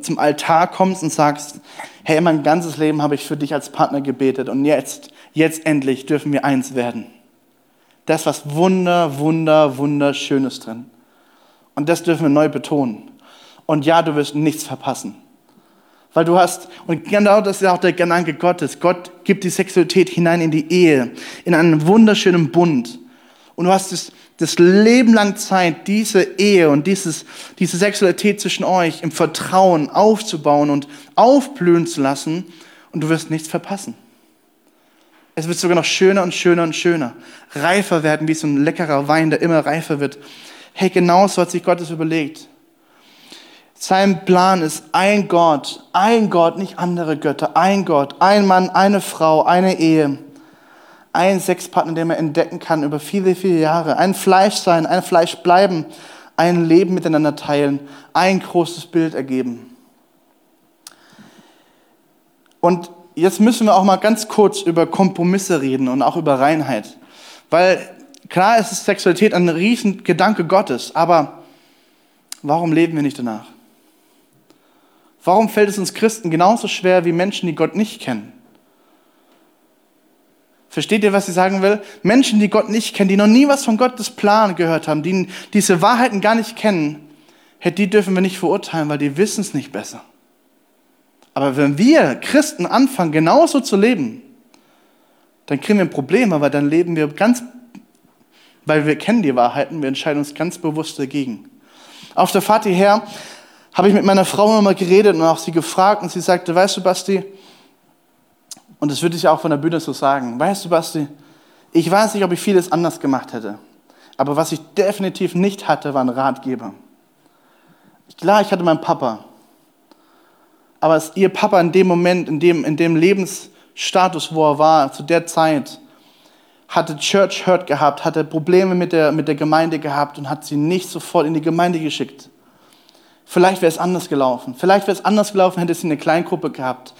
zum Altar kommst und sagst, hey, mein ganzes Leben habe ich für dich als Partner gebetet und jetzt, jetzt endlich dürfen wir eins werden. Das ist was wunder, wunder, wunderschönes drin. Und das dürfen wir neu betonen. Und ja, du wirst nichts verpassen. Weil du hast, und genau das ist auch der Gedanke Gottes. Gott gibt die Sexualität hinein in die Ehe, in einen wunderschönen Bund. Und du hast das, das Leben lang Zeit, diese Ehe und dieses, diese Sexualität zwischen euch im Vertrauen aufzubauen und aufblühen zu lassen. Und du wirst nichts verpassen. Es wird sogar noch schöner und schöner und schöner. Reifer werden wie so ein leckerer Wein, der immer reifer wird. Hey, genau so hat sich Gott das überlegt. Sein Plan ist ein Gott, ein Gott, nicht andere Götter, ein Gott, ein Mann, eine Frau, eine Ehe, ein Sexpartner, den man entdecken kann über viele, viele Jahre, ein Fleisch sein, ein Fleisch bleiben, ein Leben miteinander teilen, ein großes Bild ergeben. Und jetzt müssen wir auch mal ganz kurz über Kompromisse reden und auch über Reinheit. Weil klar ist Sexualität ein Riesengedanke Gottes, aber warum leben wir nicht danach? Warum fällt es uns Christen genauso schwer wie Menschen, die Gott nicht kennen? Versteht ihr, was ich sagen will? Menschen, die Gott nicht kennen, die noch nie was von Gottes Plan gehört haben, die diese Wahrheiten gar nicht kennen, die dürfen wir nicht verurteilen, weil die wissen es nicht besser. Aber wenn wir Christen anfangen, genauso zu leben, dann kriegen wir ein Problem, aber dann leben wir ganz, weil wir kennen die Wahrheiten, wir entscheiden uns ganz bewusst dagegen. Auf der Fahrt hierher habe ich mit meiner Frau nochmal geredet und auch sie gefragt und sie sagte, weißt du, Basti, und das würde ich auch von der Bühne so sagen, weißt du, Basti, ich weiß nicht, ob ich vieles anders gemacht hätte, aber was ich definitiv nicht hatte, war ein Ratgeber. Klar, ich hatte meinen Papa, aber es, ihr Papa in dem Moment, in dem, in dem Lebensstatus, wo er war, zu der Zeit, hatte Church Hurt gehabt, hatte Probleme mit der, mit der Gemeinde gehabt und hat sie nicht sofort in die Gemeinde geschickt. Vielleicht wäre es anders gelaufen. Vielleicht wäre es anders gelaufen, hätte sie eine Kleingruppe gehabt.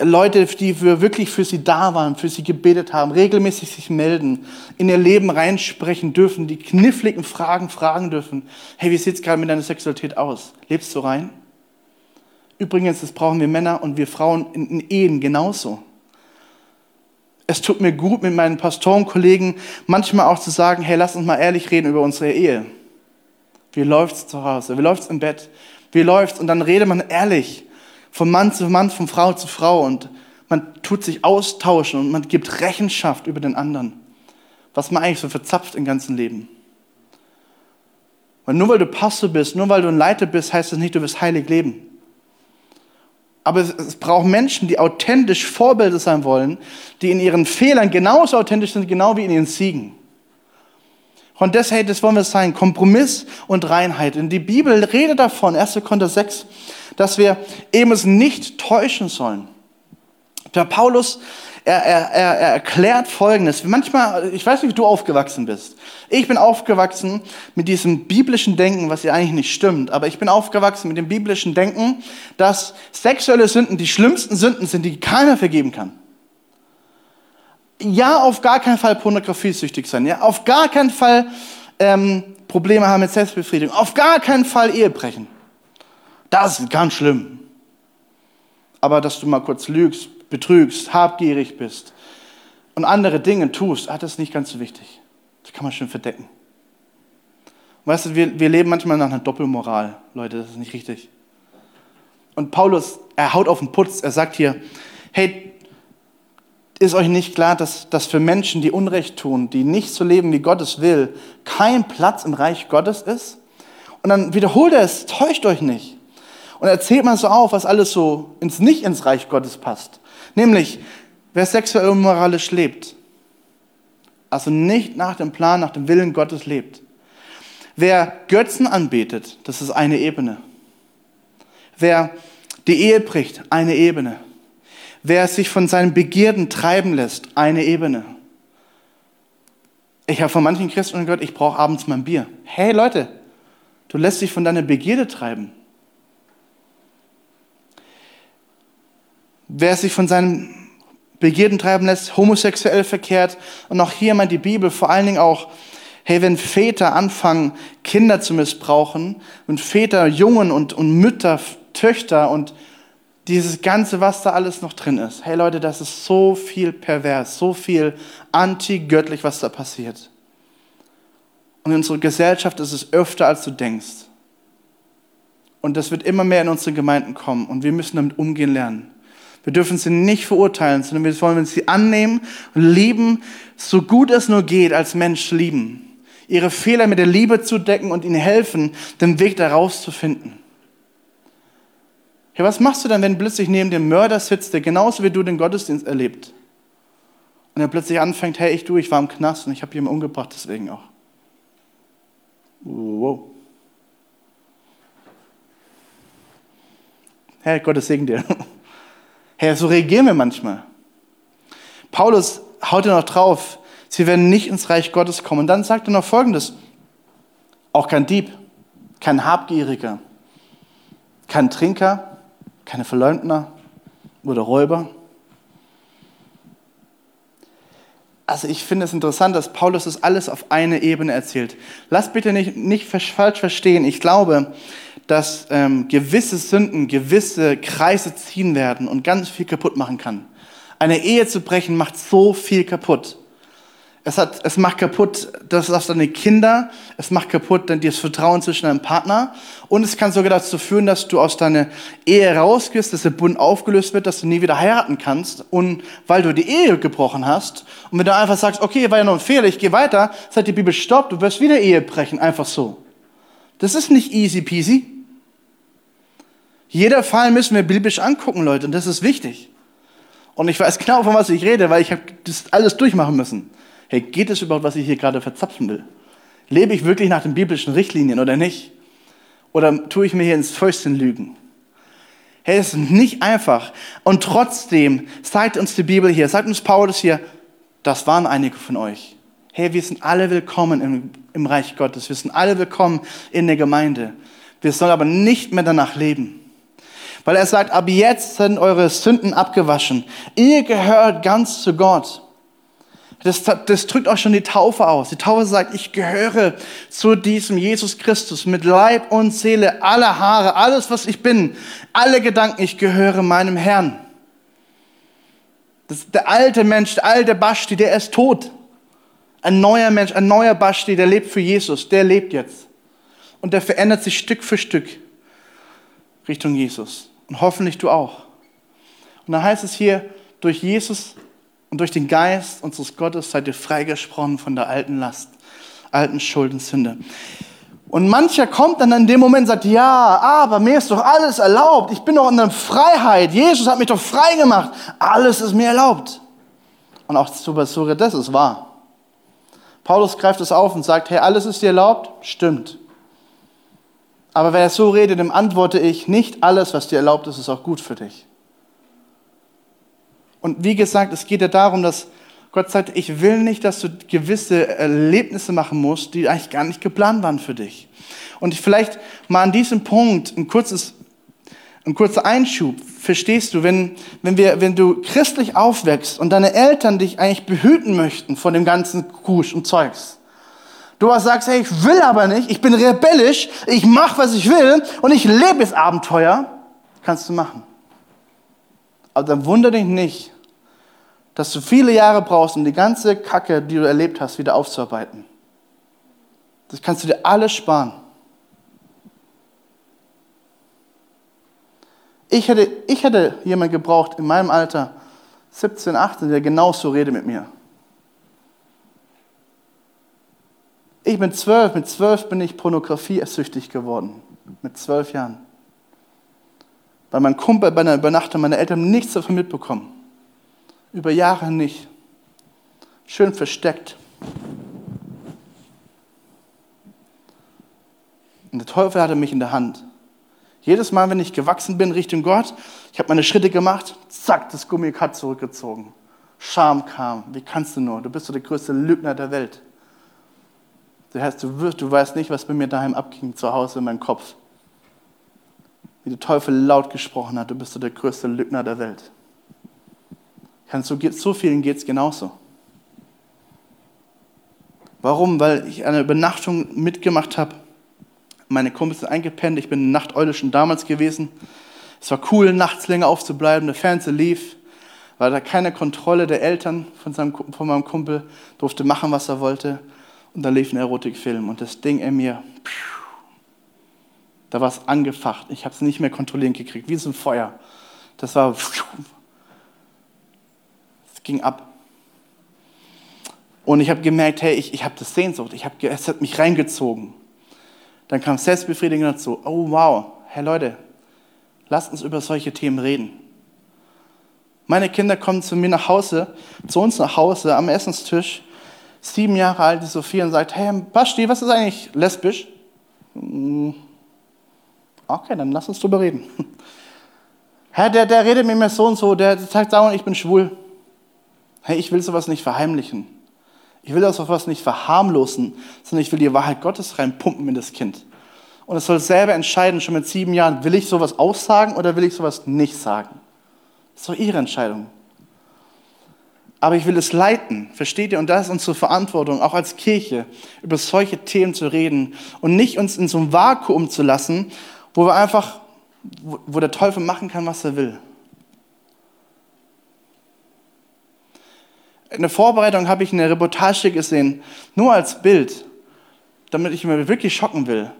Leute, die wirklich für sie da waren, für sie gebetet haben, regelmäßig sich melden, in ihr Leben reinsprechen dürfen, die kniffligen Fragen fragen dürfen. Hey, wie sieht es gerade mit deiner Sexualität aus? Lebst du rein? Übrigens, das brauchen wir Männer und wir Frauen in, in Ehen genauso. Es tut mir gut, mit meinen Pastorenkollegen manchmal auch zu sagen, hey, lass uns mal ehrlich reden über unsere Ehe. Wie läuft's zu Hause? Wie läuft's im Bett? Wie läuft's? Und dann redet man ehrlich von Mann zu Mann, von Frau zu Frau und man tut sich austauschen und man gibt Rechenschaft über den anderen. was man eigentlich so verzapft im ganzen Leben. Weil nur weil du Pastor bist, nur weil du ein Leiter bist, heißt das nicht, du wirst heilig leben. Aber es, es braucht Menschen, die authentisch Vorbilder sein wollen, die in ihren Fehlern genauso authentisch sind, genau wie in ihren Siegen. Und deshalb, das wollen wir sein, Kompromiss und Reinheit. Und die Bibel redet davon, 1. Korinther 6, dass wir eben es nicht täuschen sollen. Der Paulus, er, er, er, er erklärt Folgendes. Manchmal, ich weiß nicht, wie du aufgewachsen bist. Ich bin aufgewachsen mit diesem biblischen Denken, was ja eigentlich nicht stimmt, aber ich bin aufgewachsen mit dem biblischen Denken, dass sexuelle Sünden die schlimmsten Sünden sind, die keiner vergeben kann. Ja, auf gar keinen Fall pornografiesüchtig sein. Ja, auf gar keinen Fall ähm, Probleme haben mit Selbstbefriedigung. Auf gar keinen Fall Ehe brechen. Das ist ganz schlimm. Aber dass du mal kurz lügst, betrügst, habgierig bist und andere Dinge tust, ah, das ist nicht ganz so wichtig. Das kann man schön verdecken. Weißt du, wir, wir leben manchmal nach einer Doppelmoral, Leute, das ist nicht richtig. Und Paulus, er haut auf den Putz, er sagt hier, hey, ist euch nicht klar, dass, dass für Menschen, die Unrecht tun, die nicht so leben, wie Gott es will, kein Platz im Reich Gottes ist? Und dann wiederholt er es, täuscht euch nicht. Und erzählt man so auf, was alles so ins nicht ins Reich Gottes passt. Nämlich, wer sexuell unmoralisch lebt, also nicht nach dem Plan, nach dem Willen Gottes lebt. Wer Götzen anbetet, das ist eine Ebene. Wer die Ehe bricht, eine Ebene. Wer sich von seinen Begierden treiben lässt, eine Ebene. Ich habe von manchen Christen gehört, ich brauche abends mein Bier. Hey Leute, du lässt dich von deiner Begierde treiben. Wer sich von seinen Begierden treiben lässt, homosexuell verkehrt und auch hier meint die Bibel vor allen Dingen auch, hey, wenn Väter anfangen, Kinder zu missbrauchen, wenn Väter Jungen und, und Mütter, Töchter und dieses Ganze, was da alles noch drin ist. Hey Leute, das ist so viel pervers, so viel antigöttlich, was da passiert. Und in unserer Gesellschaft ist es öfter, als du denkst. Und das wird immer mehr in unsere Gemeinden kommen und wir müssen damit umgehen lernen. Wir dürfen sie nicht verurteilen, sondern wir wollen sie annehmen und lieben, so gut es nur geht, als Mensch lieben. Ihre Fehler mit der Liebe zu decken und ihnen helfen, den Weg daraus zu finden. Ja, was machst du dann, wenn plötzlich neben dem Mörder sitzt, der genauso wie du den Gottesdienst erlebt? Und er plötzlich anfängt, hey, ich du, ich war im Knast und ich habe jemanden umgebracht, deswegen auch. Wow. Herr, Gottes Segen dir. Herr, so reagieren wir manchmal. Paulus haut ja noch drauf, sie werden nicht ins Reich Gottes kommen. Und dann sagt er noch Folgendes. Auch kein Dieb, kein Habgieriger, kein Trinker, keine Verleumdner oder Räuber. Also ich finde es interessant, dass Paulus das alles auf eine Ebene erzählt. Lass bitte nicht, nicht falsch verstehen. Ich glaube, dass ähm, gewisse Sünden gewisse Kreise ziehen werden und ganz viel kaputt machen kann. Eine Ehe zu brechen macht so viel kaputt. Es, hat, es macht kaputt das auf deine Kinder, es macht kaputt dann das Vertrauen zwischen deinem Partner und es kann sogar dazu führen, dass du aus deiner Ehe rausgehst, dass der Bund aufgelöst wird, dass du nie wieder heiraten kannst und weil du die Ehe gebrochen hast und wenn du einfach sagst, okay, war ja nur ein Fehler, ich gehe weiter, sagt die Bibel, stopp, du wirst wieder Ehe brechen, einfach so. Das ist nicht easy peasy. Jeder Fall müssen wir biblisch angucken, Leute, und das ist wichtig. Und ich weiß genau, von was ich rede, weil ich habe das alles durchmachen müssen hey, geht es überhaupt, was ich hier gerade verzapfen will? Lebe ich wirklich nach den biblischen Richtlinien oder nicht? Oder tue ich mir hier ins Fäustchen lügen? Hey, es ist nicht einfach. Und trotzdem sagt uns die Bibel hier, sagt uns Paulus hier, das waren einige von euch. Hey, wir sind alle willkommen im, im Reich Gottes. Wir sind alle willkommen in der Gemeinde. Wir sollen aber nicht mehr danach leben. Weil er sagt, ab jetzt sind eure Sünden abgewaschen. Ihr gehört ganz zu Gott. Das, das drückt auch schon die Taufe aus. Die Taufe sagt, ich gehöre zu diesem Jesus Christus mit Leib und Seele, alle Haare, alles, was ich bin, alle Gedanken, ich gehöre meinem Herrn. Das, der alte Mensch, der alte Basti, der ist tot. Ein neuer Mensch, ein neuer Basti, der lebt für Jesus, der lebt jetzt. Und der verändert sich Stück für Stück Richtung Jesus. Und hoffentlich du auch. Und dann heißt es hier, durch Jesus Und durch den Geist unseres Gottes seid ihr freigesprochen von der alten Last, alten Schuld und mancher kommt dann in dem Moment und sagt, ja, aber mir ist doch alles erlaubt. Ich bin doch in der Freiheit. Jesus hat mich doch frei gemacht. Alles ist mir erlaubt. Und auch sogar das ist wahr. Paulus greift es auf und sagt, hey, alles ist dir erlaubt? Stimmt. Aber wer so redet, dem antworte ich, nicht alles, was dir erlaubt ist, ist auch gut für dich. Und wie gesagt, es geht ja darum, dass Gott sagt, ich will nicht, dass du gewisse Erlebnisse machen musst, die eigentlich gar nicht geplant waren für dich. Und vielleicht mal an diesem Punkt ein kurzes ein kurzer Einschub. Verstehst du, wenn, wenn, wir, wenn du christlich aufwächst und deine Eltern dich eigentlich behüten möchten von dem ganzen Kusch und Zeugs, du aber sagst, hey, ich will aber nicht, ich bin rebellisch, ich mache, was ich will und ich lebe das Abenteuer, kannst du machen. Aber dann wundere dich nicht, dass du viele Jahre brauchst, um die ganze Kacke, die du erlebt hast, wieder aufzuarbeiten. Das kannst du dir alles sparen. Ich hätte, ich hätte jemanden gebraucht in meinem Alter, 17, 18, der genauso redet mit mir. Ich bin zwölf, mit zwölf bin ich pornografiesüchtig geworden. Mit zwölf Jahren. Weil mein Kumpel bei einer Übernachtung meine Eltern nichts davon mitbekommen. Über Jahre nicht. Schön versteckt. Und der Teufel hatte mich in der Hand. Jedes Mal, wenn ich gewachsen bin Richtung Gott, ich habe meine Schritte gemacht, zack, das Gummi hat zurückgezogen. Scham kam. Wie kannst du nur? Du bist so der größte Lügner der Welt. Das heißt, du, wirst, du weißt nicht, was bei mir daheim abging, zu Hause in meinem Kopf. Wie der Teufel laut gesprochen hat, du bist so der größte Lügner der Welt. So, so vielen geht es genauso. Warum? Weil ich eine Übernachtung mitgemacht habe. Meine Kumpels sind eingepennt. Ich bin Nachteule schon damals gewesen. Es war cool, nachts länger aufzubleiben. Der Fernseher lief. War da keine Kontrolle der Eltern von, seinem, von meinem Kumpel. Durfte machen, was er wollte. Und da lief ein Erotikfilm. Und das Ding in mir, da war es angefacht. Ich habe es nicht mehr kontrollieren gekriegt. Wie so ein Feuer. Das war ging ab. Und ich habe gemerkt, hey, ich, ich habe das Sehnsucht, ich hab, es hat mich reingezogen. Dann kam Selbstbefriedigung dazu. Oh wow, hey Leute, lasst uns über solche Themen reden. Meine Kinder kommen zu mir nach Hause, zu uns nach Hause am Essenstisch, sieben Jahre alt, die Sophie, und sagt, hey Basti, was ist eigentlich lesbisch? Hm, okay, dann lass uns drüber reden. Herr, der, der redet mit mir so und so, der sagt dauernd, ich bin schwul. Hey, ich will sowas nicht verheimlichen. Ich will das sowas nicht verharmlosen, sondern ich will die Wahrheit Gottes reinpumpen in das Kind. Und es soll selber entscheiden, schon mit sieben Jahren, will ich sowas aussagen oder will ich sowas nicht sagen? Das ist doch ihre Entscheidung. Aber ich will es leiten, versteht ihr? Und das ist unsere Verantwortung, auch als Kirche, über solche Themen zu reden und nicht uns in so ein Vakuum zu lassen, wo wir einfach, wo der Teufel machen kann, was er will. In der Vorbereitung habe ich eine Reportage gesehen, nur als Bild, damit ich mir wirklich schocken will.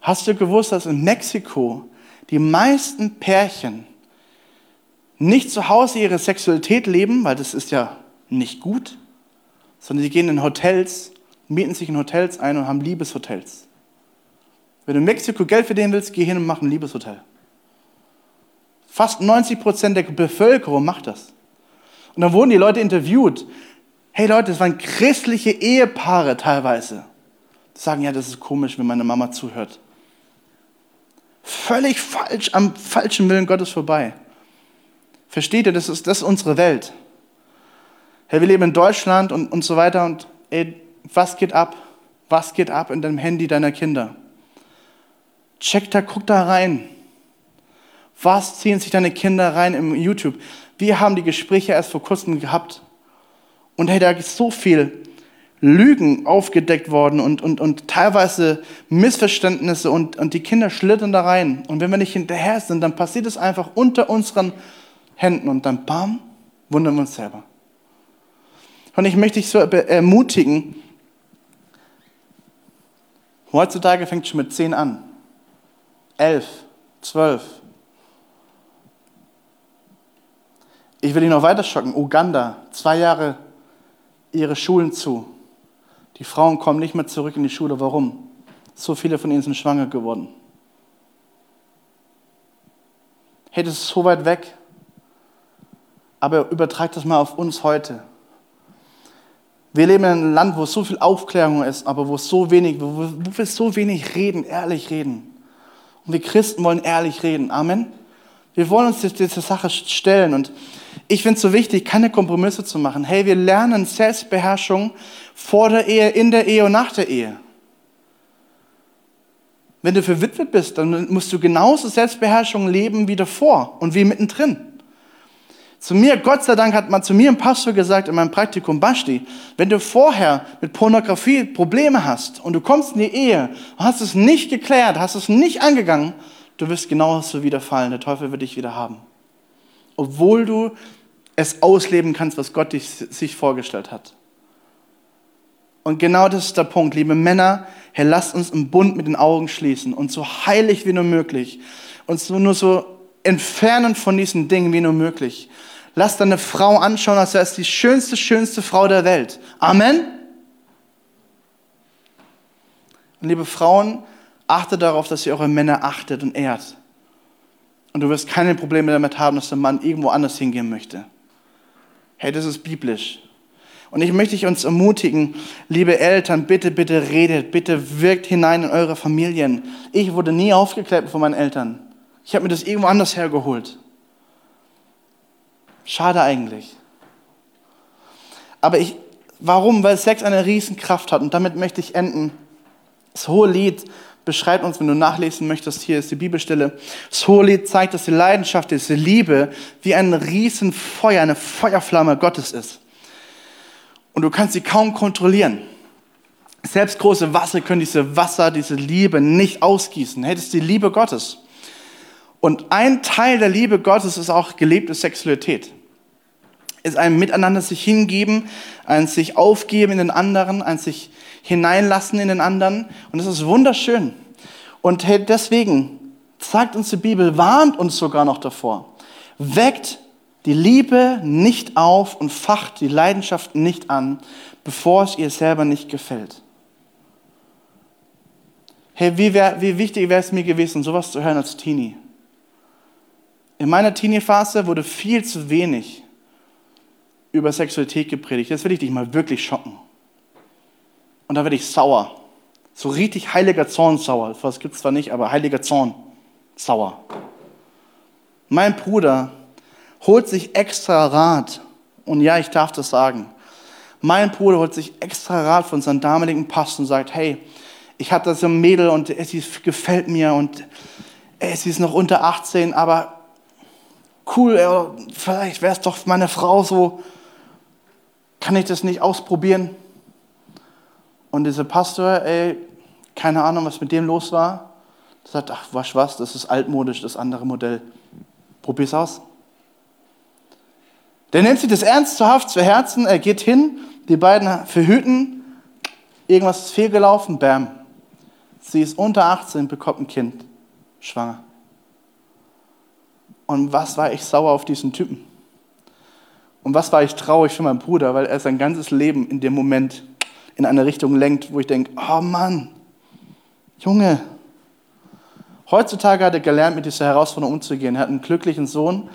Hast du gewusst, dass in Mexiko die meisten Pärchen nicht zu Hause ihre Sexualität leben, weil das ist ja nicht gut, sondern sie gehen in Hotels, mieten sich in Hotels ein und haben Liebeshotels. Wenn du in Mexiko Geld verdienen willst, geh hin und mach ein Liebeshotel. Fast 90 Prozent der Bevölkerung macht das. Und dann wurden die Leute interviewt. Hey Leute, das waren christliche Ehepaare teilweise. Die sagen, ja, das ist komisch, wenn meine Mama zuhört. Völlig falsch, am falschen Willen Gottes vorbei. Versteht ihr, das ist, das ist unsere Welt. Hey, wir leben in Deutschland und, und so weiter und ey, was geht ab? Was geht ab in deinem Handy deiner Kinder? Check da, guck da rein. Was ziehen sich deine Kinder rein im YouTube? Wir haben die Gespräche erst vor kurzem gehabt. Und hey, da ist so viel Lügen aufgedeckt worden und, und, und teilweise Missverständnisse und, und die Kinder schlittern da rein. Und wenn wir nicht hinterher sind, dann passiert es einfach unter unseren Händen und dann bam, wundern wir uns selber. Und ich möchte dich so ermutigen, heutzutage fängt schon mit zehn an, elf, zwölf, Ich will dich noch weiter schocken. Uganda, zwei Jahre ihre Schulen zu. Die Frauen kommen nicht mehr zurück in die Schule. Warum? So viele von ihnen sind schwanger geworden. Hey, das ist so weit weg. Aber übertrag das mal auf uns heute. Wir leben in einem Land, wo so viel Aufklärung ist, aber wo so wenig, wo wir so wenig reden, ehrlich reden. Und wir Christen wollen ehrlich reden. Amen. Wir wollen uns dieser Sache stellen. Und ich finde es so wichtig, keine Kompromisse zu machen. Hey, wir lernen Selbstbeherrschung vor der Ehe, in der Ehe und nach der Ehe. Wenn du verwitwet bist, dann musst du genauso Selbstbeherrschung leben wie davor und wie mittendrin. Zu mir, Gott sei Dank, hat man zu mir ein Pastor gesagt in meinem Praktikum, Basti, wenn du vorher mit Pornografie Probleme hast und du kommst in die Ehe, hast es nicht geklärt, hast es nicht angegangen, du wirst genauso wieder fallen. Der Teufel wird dich wieder haben. Obwohl du es ausleben kannst, was Gott dich, sich vorgestellt hat. Und genau das ist der Punkt, liebe Männer, Herr, lasst uns im Bund mit den Augen schließen und so heilig wie nur möglich, uns nur so entfernen von diesen Dingen wie nur möglich. Lass deine Frau anschauen, als wäre es die schönste, schönste Frau der Welt. Amen. Und liebe Frauen, achtet darauf, dass ihr eure Männer achtet und ehrt. Und du wirst keine Probleme damit haben, dass der Mann irgendwo anders hingehen möchte. Hey, das ist biblisch. Und ich möchte uns ermutigen, liebe Eltern, bitte, bitte redet, bitte wirkt hinein in eure Familien. Ich wurde nie aufgeklärt von meinen Eltern. Ich habe mir das irgendwo anders hergeholt. Schade eigentlich. Aber ich, warum? Weil Sex eine Riesenkraft hat. Und damit möchte ich enden. Das hohe Lied beschreibt uns, wenn du nachlesen möchtest, hier ist die Bibelstelle. Lied zeigt, dass die Leidenschaft, diese Liebe wie ein Riesenfeuer, eine Feuerflamme Gottes ist. Und du kannst sie kaum kontrollieren. Selbst große Wasser können diese Wasser, diese Liebe nicht ausgießen. Hey, das die Liebe Gottes. Und ein Teil der Liebe Gottes ist auch gelebte Sexualität. Ist ein Miteinander sich hingeben, ein sich aufgeben in den anderen, ein sich hineinlassen in den anderen. Und das ist wunderschön. Und deswegen sagt uns die Bibel, warnt uns sogar noch davor. Weckt die Liebe nicht auf und facht die Leidenschaft nicht an, bevor es ihr selber nicht gefällt. Hey, wie, wär, wie wichtig wäre es mir gewesen, sowas zu hören als Teenie? In meiner Teenie-Phase wurde viel zu wenig über Sexualität gepredigt. Jetzt will ich dich mal wirklich schocken. Und da werde ich sauer. So richtig heiliger Zorn sauer. Das gibt es zwar nicht, aber heiliger Zorn sauer. Mein Bruder holt sich extra Rat. Und ja, ich darf das sagen. Mein Bruder holt sich extra Rat von seinem damaligen Pastor und sagt, hey, ich hatte so ein Mädel und sie gefällt mir und sie ist noch unter 18, aber cool, vielleicht wäre es doch meine Frau so, kann ich das nicht ausprobieren? Und dieser Pastor, ey, keine Ahnung, was mit dem los war, sagt, ach, was, was, das ist altmodisch, das andere Modell. Probier's aus. Der nimmt sich das ernsthaft zu Herzen, er geht hin, die beiden verhüten, irgendwas ist fehlgelaufen, bam. Sie ist unter 18, bekommt ein Kind, schwanger. Und was war ich sauer auf diesen Typen? Und was war ich traurig für meinen Bruder, weil er sein ganzes Leben in dem Moment in eine Richtung lenkt, wo ich denke, oh Mann, Junge. Heutzutage hat er gelernt, mit dieser Herausforderung umzugehen. Er hat einen glücklichen Sohn,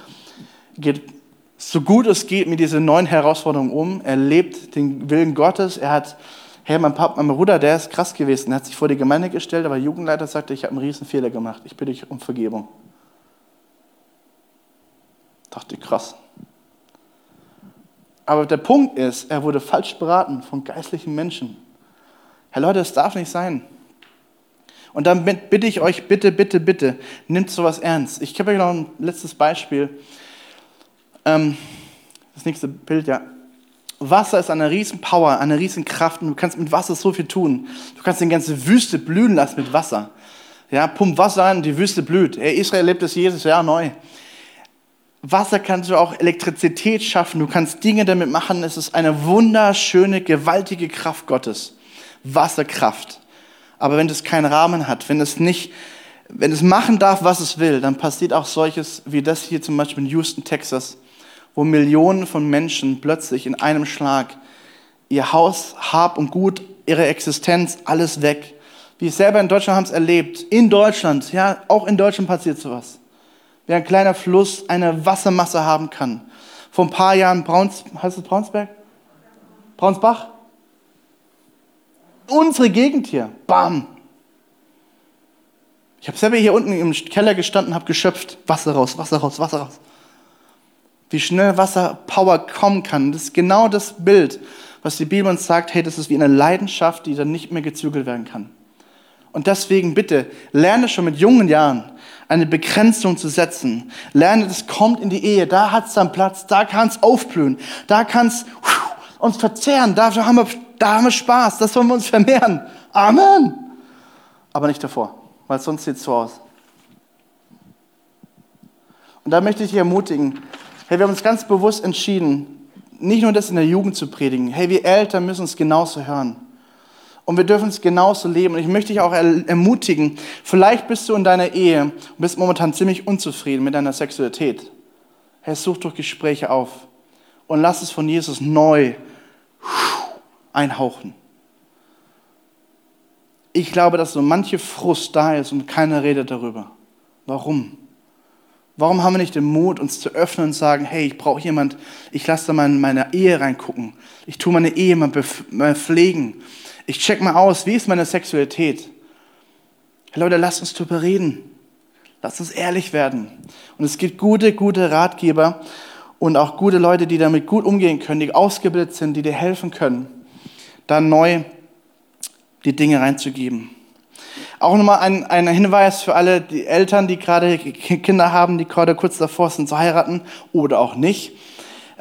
geht so gut es geht mit dieser neuen Herausforderung um. Er lebt den Willen Gottes. Er hat, hey, mein, Papa, mein Bruder, der ist krass gewesen. Er hat sich vor die Gemeinde gestellt, aber Jugendleiter sagte, ich habe einen riesen Fehler gemacht. Ich bitte dich um Vergebung. Dachte, krass. Aber der Punkt ist, er wurde falsch beraten von geistlichen Menschen. Herr Leute, das darf nicht sein. Und dann bitte ich euch, bitte, bitte, bitte, nimmt sowas ernst. Ich gebe euch noch ein letztes Beispiel. Ähm, das nächste Bild, ja. Wasser ist eine riesen Power, eine riesen Kraft und du kannst mit Wasser so viel tun. Du kannst die ganze Wüste blühen lassen mit Wasser. Ja, pump Wasser und die Wüste blüht. Israel lebt es jedes Jahr neu. Wasser kannst du auch Elektrizität schaffen, du kannst Dinge damit machen. Es ist eine wunderschöne, gewaltige Kraft Gottes. Wasserkraft. Aber wenn es keinen Rahmen hat, wenn es nicht, wenn es machen darf, was es will, dann passiert auch solches wie das hier zum Beispiel in Houston, Texas, wo Millionen von Menschen plötzlich in einem Schlag ihr Haus, Hab und Gut, ihre Existenz, alles weg. Wir selber in Deutschland haben es erlebt. In Deutschland, ja, auch in Deutschland passiert sowas. Wie ein kleiner Fluss eine Wassermasse haben kann. Vor ein paar Jahren Brauns, heißt es Braunsberg? Braunsbach? Unsere Gegend hier. Bam. Ich habe selber hier unten im Keller gestanden, habe geschöpft. Wasser raus, Wasser raus, Wasser raus. Wie schnell Wasserpower kommen kann. Das ist genau das Bild, was die Bibel uns sagt. Hey, das ist wie eine Leidenschaft, die dann nicht mehr gezügelt werden kann. Und deswegen bitte, lerne schon mit jungen Jahren eine Begrenzung zu setzen. Lerne, das kommt in die Ehe, da hat es dann Platz, da kann es aufblühen, da kann es uns verzehren, da haben, wir, da haben wir Spaß, das sollen wir uns vermehren. Amen. Aber nicht davor, weil sonst sieht es so aus. Und da möchte ich dich ermutigen, hey, wir haben uns ganz bewusst entschieden, nicht nur das in der Jugend zu predigen, hey, wir Eltern müssen uns genauso hören. Und wir dürfen es genauso leben. Und ich möchte dich auch ermutigen, vielleicht bist du in deiner Ehe und bist momentan ziemlich unzufrieden mit deiner Sexualität. Hey, such durch Gespräche auf und lass es von Jesus neu einhauchen. Ich glaube, dass so manche Frust da ist und keiner redet darüber. Warum? Warum haben wir nicht den Mut, uns zu öffnen und sagen, hey, ich brauche jemand, ich lasse da mal in meine Ehe reingucken. Ich tue meine Ehe mal pflegen. Ich check mal aus, wie ist meine Sexualität? Hey Leute, lasst uns darüber reden. Lasst uns ehrlich werden. Und es gibt gute, gute Ratgeber und auch gute Leute, die damit gut umgehen können, die ausgebildet sind, die dir helfen können, da neu die Dinge reinzugeben. Auch nochmal ein, ein Hinweis für alle die Eltern, die gerade Kinder haben, die gerade kurz davor sind zu heiraten oder auch nicht.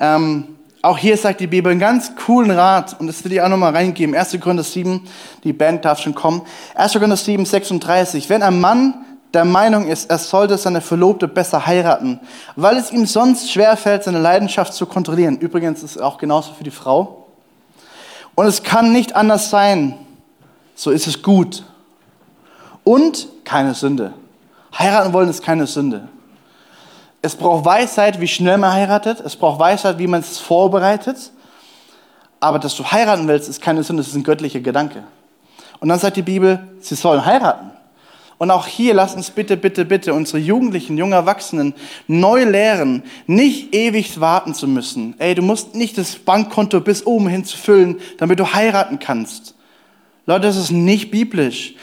Ähm, auch hier sagt die Bibel einen ganz coolen Rat und das will ich auch nochmal reingeben. 1. Korinther 7, die Band darf schon kommen. 1. Korinther 7, 36. Wenn ein Mann der Meinung ist, er sollte seine Verlobte besser heiraten, weil es ihm sonst schwerfällt, seine Leidenschaft zu kontrollieren. Übrigens ist es auch genauso für die Frau. Und es kann nicht anders sein. So ist es gut. Und keine Sünde. Heiraten wollen ist keine Sünde. Es braucht Weisheit, wie schnell man heiratet. Es braucht Weisheit, wie man es vorbereitet. Aber dass du heiraten willst, ist keine Sünde, das ist ein göttlicher Gedanke. Und dann sagt die Bibel, sie sollen heiraten. Und auch hier lass uns bitte, bitte, bitte unsere Jugendlichen, jungen Erwachsenen neu lehren, nicht ewig warten zu müssen. Ey, du musst nicht das Bankkonto bis oben hin zu füllen, damit du heiraten kannst. Leute, das ist nicht biblisch.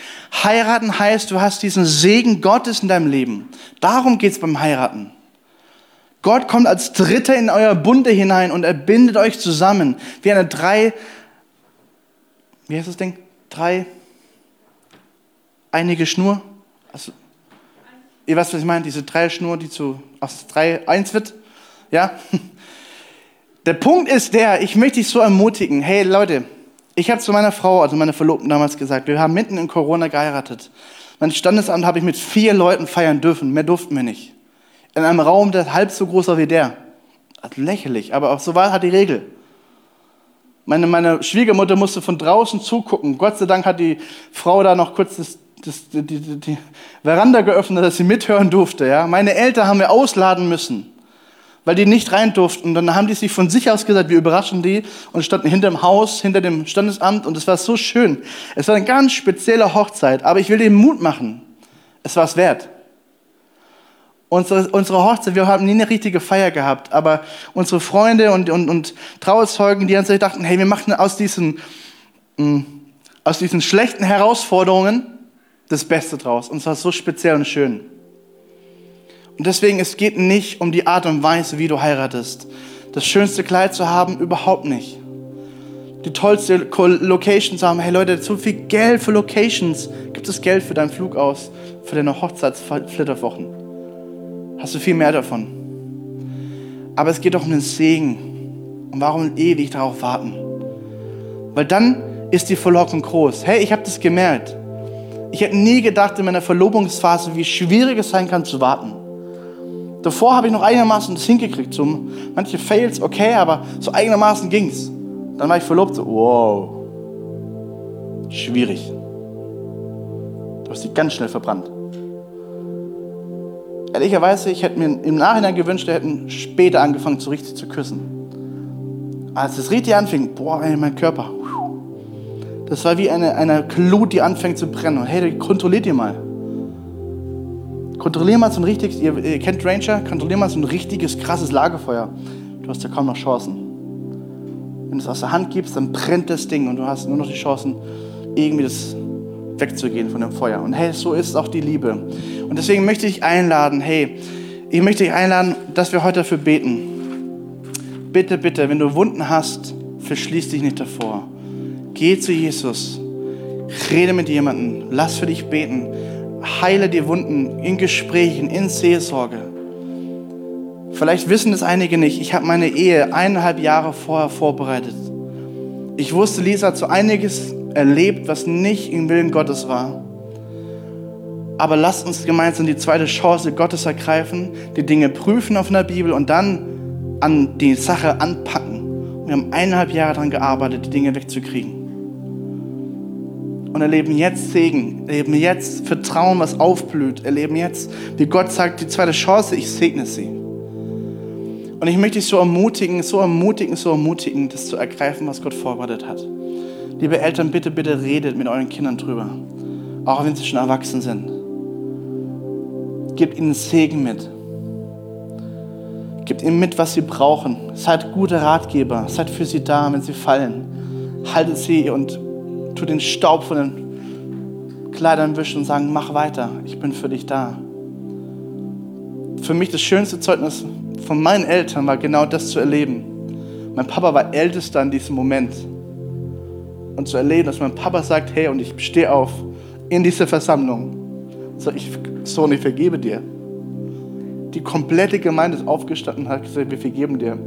Heiraten heißt, du hast diesen Segen Gottes in deinem Leben. Darum geht es beim Heiraten. Gott kommt als Dritter in euer Bunde hinein und er bindet euch zusammen wie eine drei, wie heißt das Ding? Drei, einige Schnur. Also, ihr wisst, was ich meine, diese drei Schnur, die zu aus drei eins wird. Ja? Der Punkt ist der, ich möchte dich so ermutigen. Hey Leute, ich habe zu meiner Frau, also meiner Verlobten damals gesagt, wir haben mitten in Corona geheiratet. Mein Standesamt habe ich mit vier Leuten feiern dürfen, mehr durften wir nicht in einem Raum, der halb so groß war wie der. Also lächerlich, aber auch so war halt die Regel. Meine, meine Schwiegermutter musste von draußen zugucken. Gott sei Dank hat die Frau da noch kurz das, das, die, die, die Veranda geöffnet, dass sie mithören durfte. Ja? Meine Eltern haben wir ausladen müssen, weil die nicht rein durften. Und dann haben die sich von sich aus gesagt, wir überraschen die und standen hinter dem Haus, hinter dem Standesamt und es war so schön. Es war eine ganz spezielle Hochzeit, aber ich will dem Mut machen. Es war es wert. Unsere, unsere Hochzeit, wir haben nie eine richtige Feier gehabt, aber unsere Freunde und, und, und Trauzeugen, die uns dachten, hey, wir machen aus diesen, mm, aus diesen schlechten Herausforderungen das Beste draus. Und es war so speziell und schön. Und deswegen, es geht nicht um die Art und Weise, wie du heiratest. Das schönste Kleid zu haben, überhaupt nicht. Die tollste Location zu haben. Hey Leute, so viel Geld für Locations. Gibt es Geld für deinen Flug aus, für deine Hochzeitsflitterwochen? Hast du viel mehr davon. Aber es geht doch um den Segen. Und warum ewig darauf warten? Weil dann ist die Verlockung groß. Hey, ich habe das gemerkt. Ich hätte nie gedacht in meiner Verlobungsphase, wie schwierig es sein kann zu warten. Davor habe ich noch einigermaßen das hingekriegt. So, manche Fails, okay, aber so einigermaßen ging es. Dann war ich verlobt, so, wow, schwierig. Du hast dich ganz schnell verbrannt. Ehrlicherweise, ich hätte mir im Nachhinein gewünscht, wir hätten später angefangen, so richtig zu küssen. Als es richtig anfing, boah, ey, mein Körper. Das war wie eine, eine Glut, die anfängt zu brennen. Und hey, kontrolliert ihr mal. Kontrollier mal so ein richtiges, ihr, ihr kennt Ranger, kontrollier mal so ein richtiges, krasses Lagerfeuer. Du hast ja kaum noch Chancen. Wenn du es aus der Hand gibst, dann brennt das Ding und du hast nur noch die Chancen, irgendwie das wegzugehen von dem Feuer. Und hey, so ist auch die Liebe. Und deswegen möchte ich einladen, hey, ich möchte dich einladen, dass wir heute dafür beten. Bitte, bitte, wenn du Wunden hast, verschließ dich nicht davor. Geh zu Jesus, rede mit jemandem, lass für dich beten, heile die Wunden in Gesprächen, in Seelsorge. Vielleicht wissen es einige nicht, ich habe meine Ehe eineinhalb Jahre vorher vorbereitet. Ich wusste, Lisa hat so einiges erlebt, was nicht im Willen Gottes war. Aber lasst uns gemeinsam die zweite Chance Gottes ergreifen, die Dinge prüfen auf einer Bibel und dann an die Sache anpacken. Wir haben eineinhalb Jahre daran gearbeitet, die Dinge wegzukriegen. Und erleben jetzt Segen, erleben jetzt Vertrauen, was aufblüht, erleben jetzt, wie Gott sagt, die zweite Chance, ich segne sie. Und ich möchte dich so ermutigen, so ermutigen, so ermutigen, das zu ergreifen, was Gott vorbereitet hat. Liebe Eltern, bitte, bitte redet mit euren Kindern drüber. Auch wenn sie schon erwachsen sind. Gebt ihnen Segen mit. Gebt ihnen mit, was sie brauchen. Seid gute Ratgeber. Seid für sie da, wenn sie fallen. Haltet sie und tut den Staub von den Kleidern wischen und sagen, mach weiter. Ich bin für dich da. Für mich das schönste Zeugnis von meinen Eltern war genau das zu erleben. Mein Papa war ältester in diesem Moment und zu erleben, dass mein Papa sagt, hey, und ich stehe auf in diese Versammlung. So, ich, Sohn, ich vergebe dir. Die komplette Gemeinde ist aufgestanden und hat gesagt, wir vergeben dir.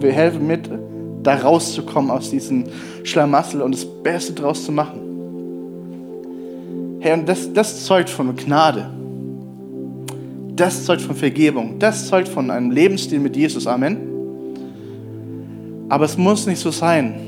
Wir helfen mit, da rauszukommen aus diesem Schlamassel und das Beste draus zu machen. Hey, und das, das zeugt von Gnade. Das zeugt von Vergebung. Das zeugt von einem Lebensstil mit Jesus. Amen. Aber es muss nicht so sein.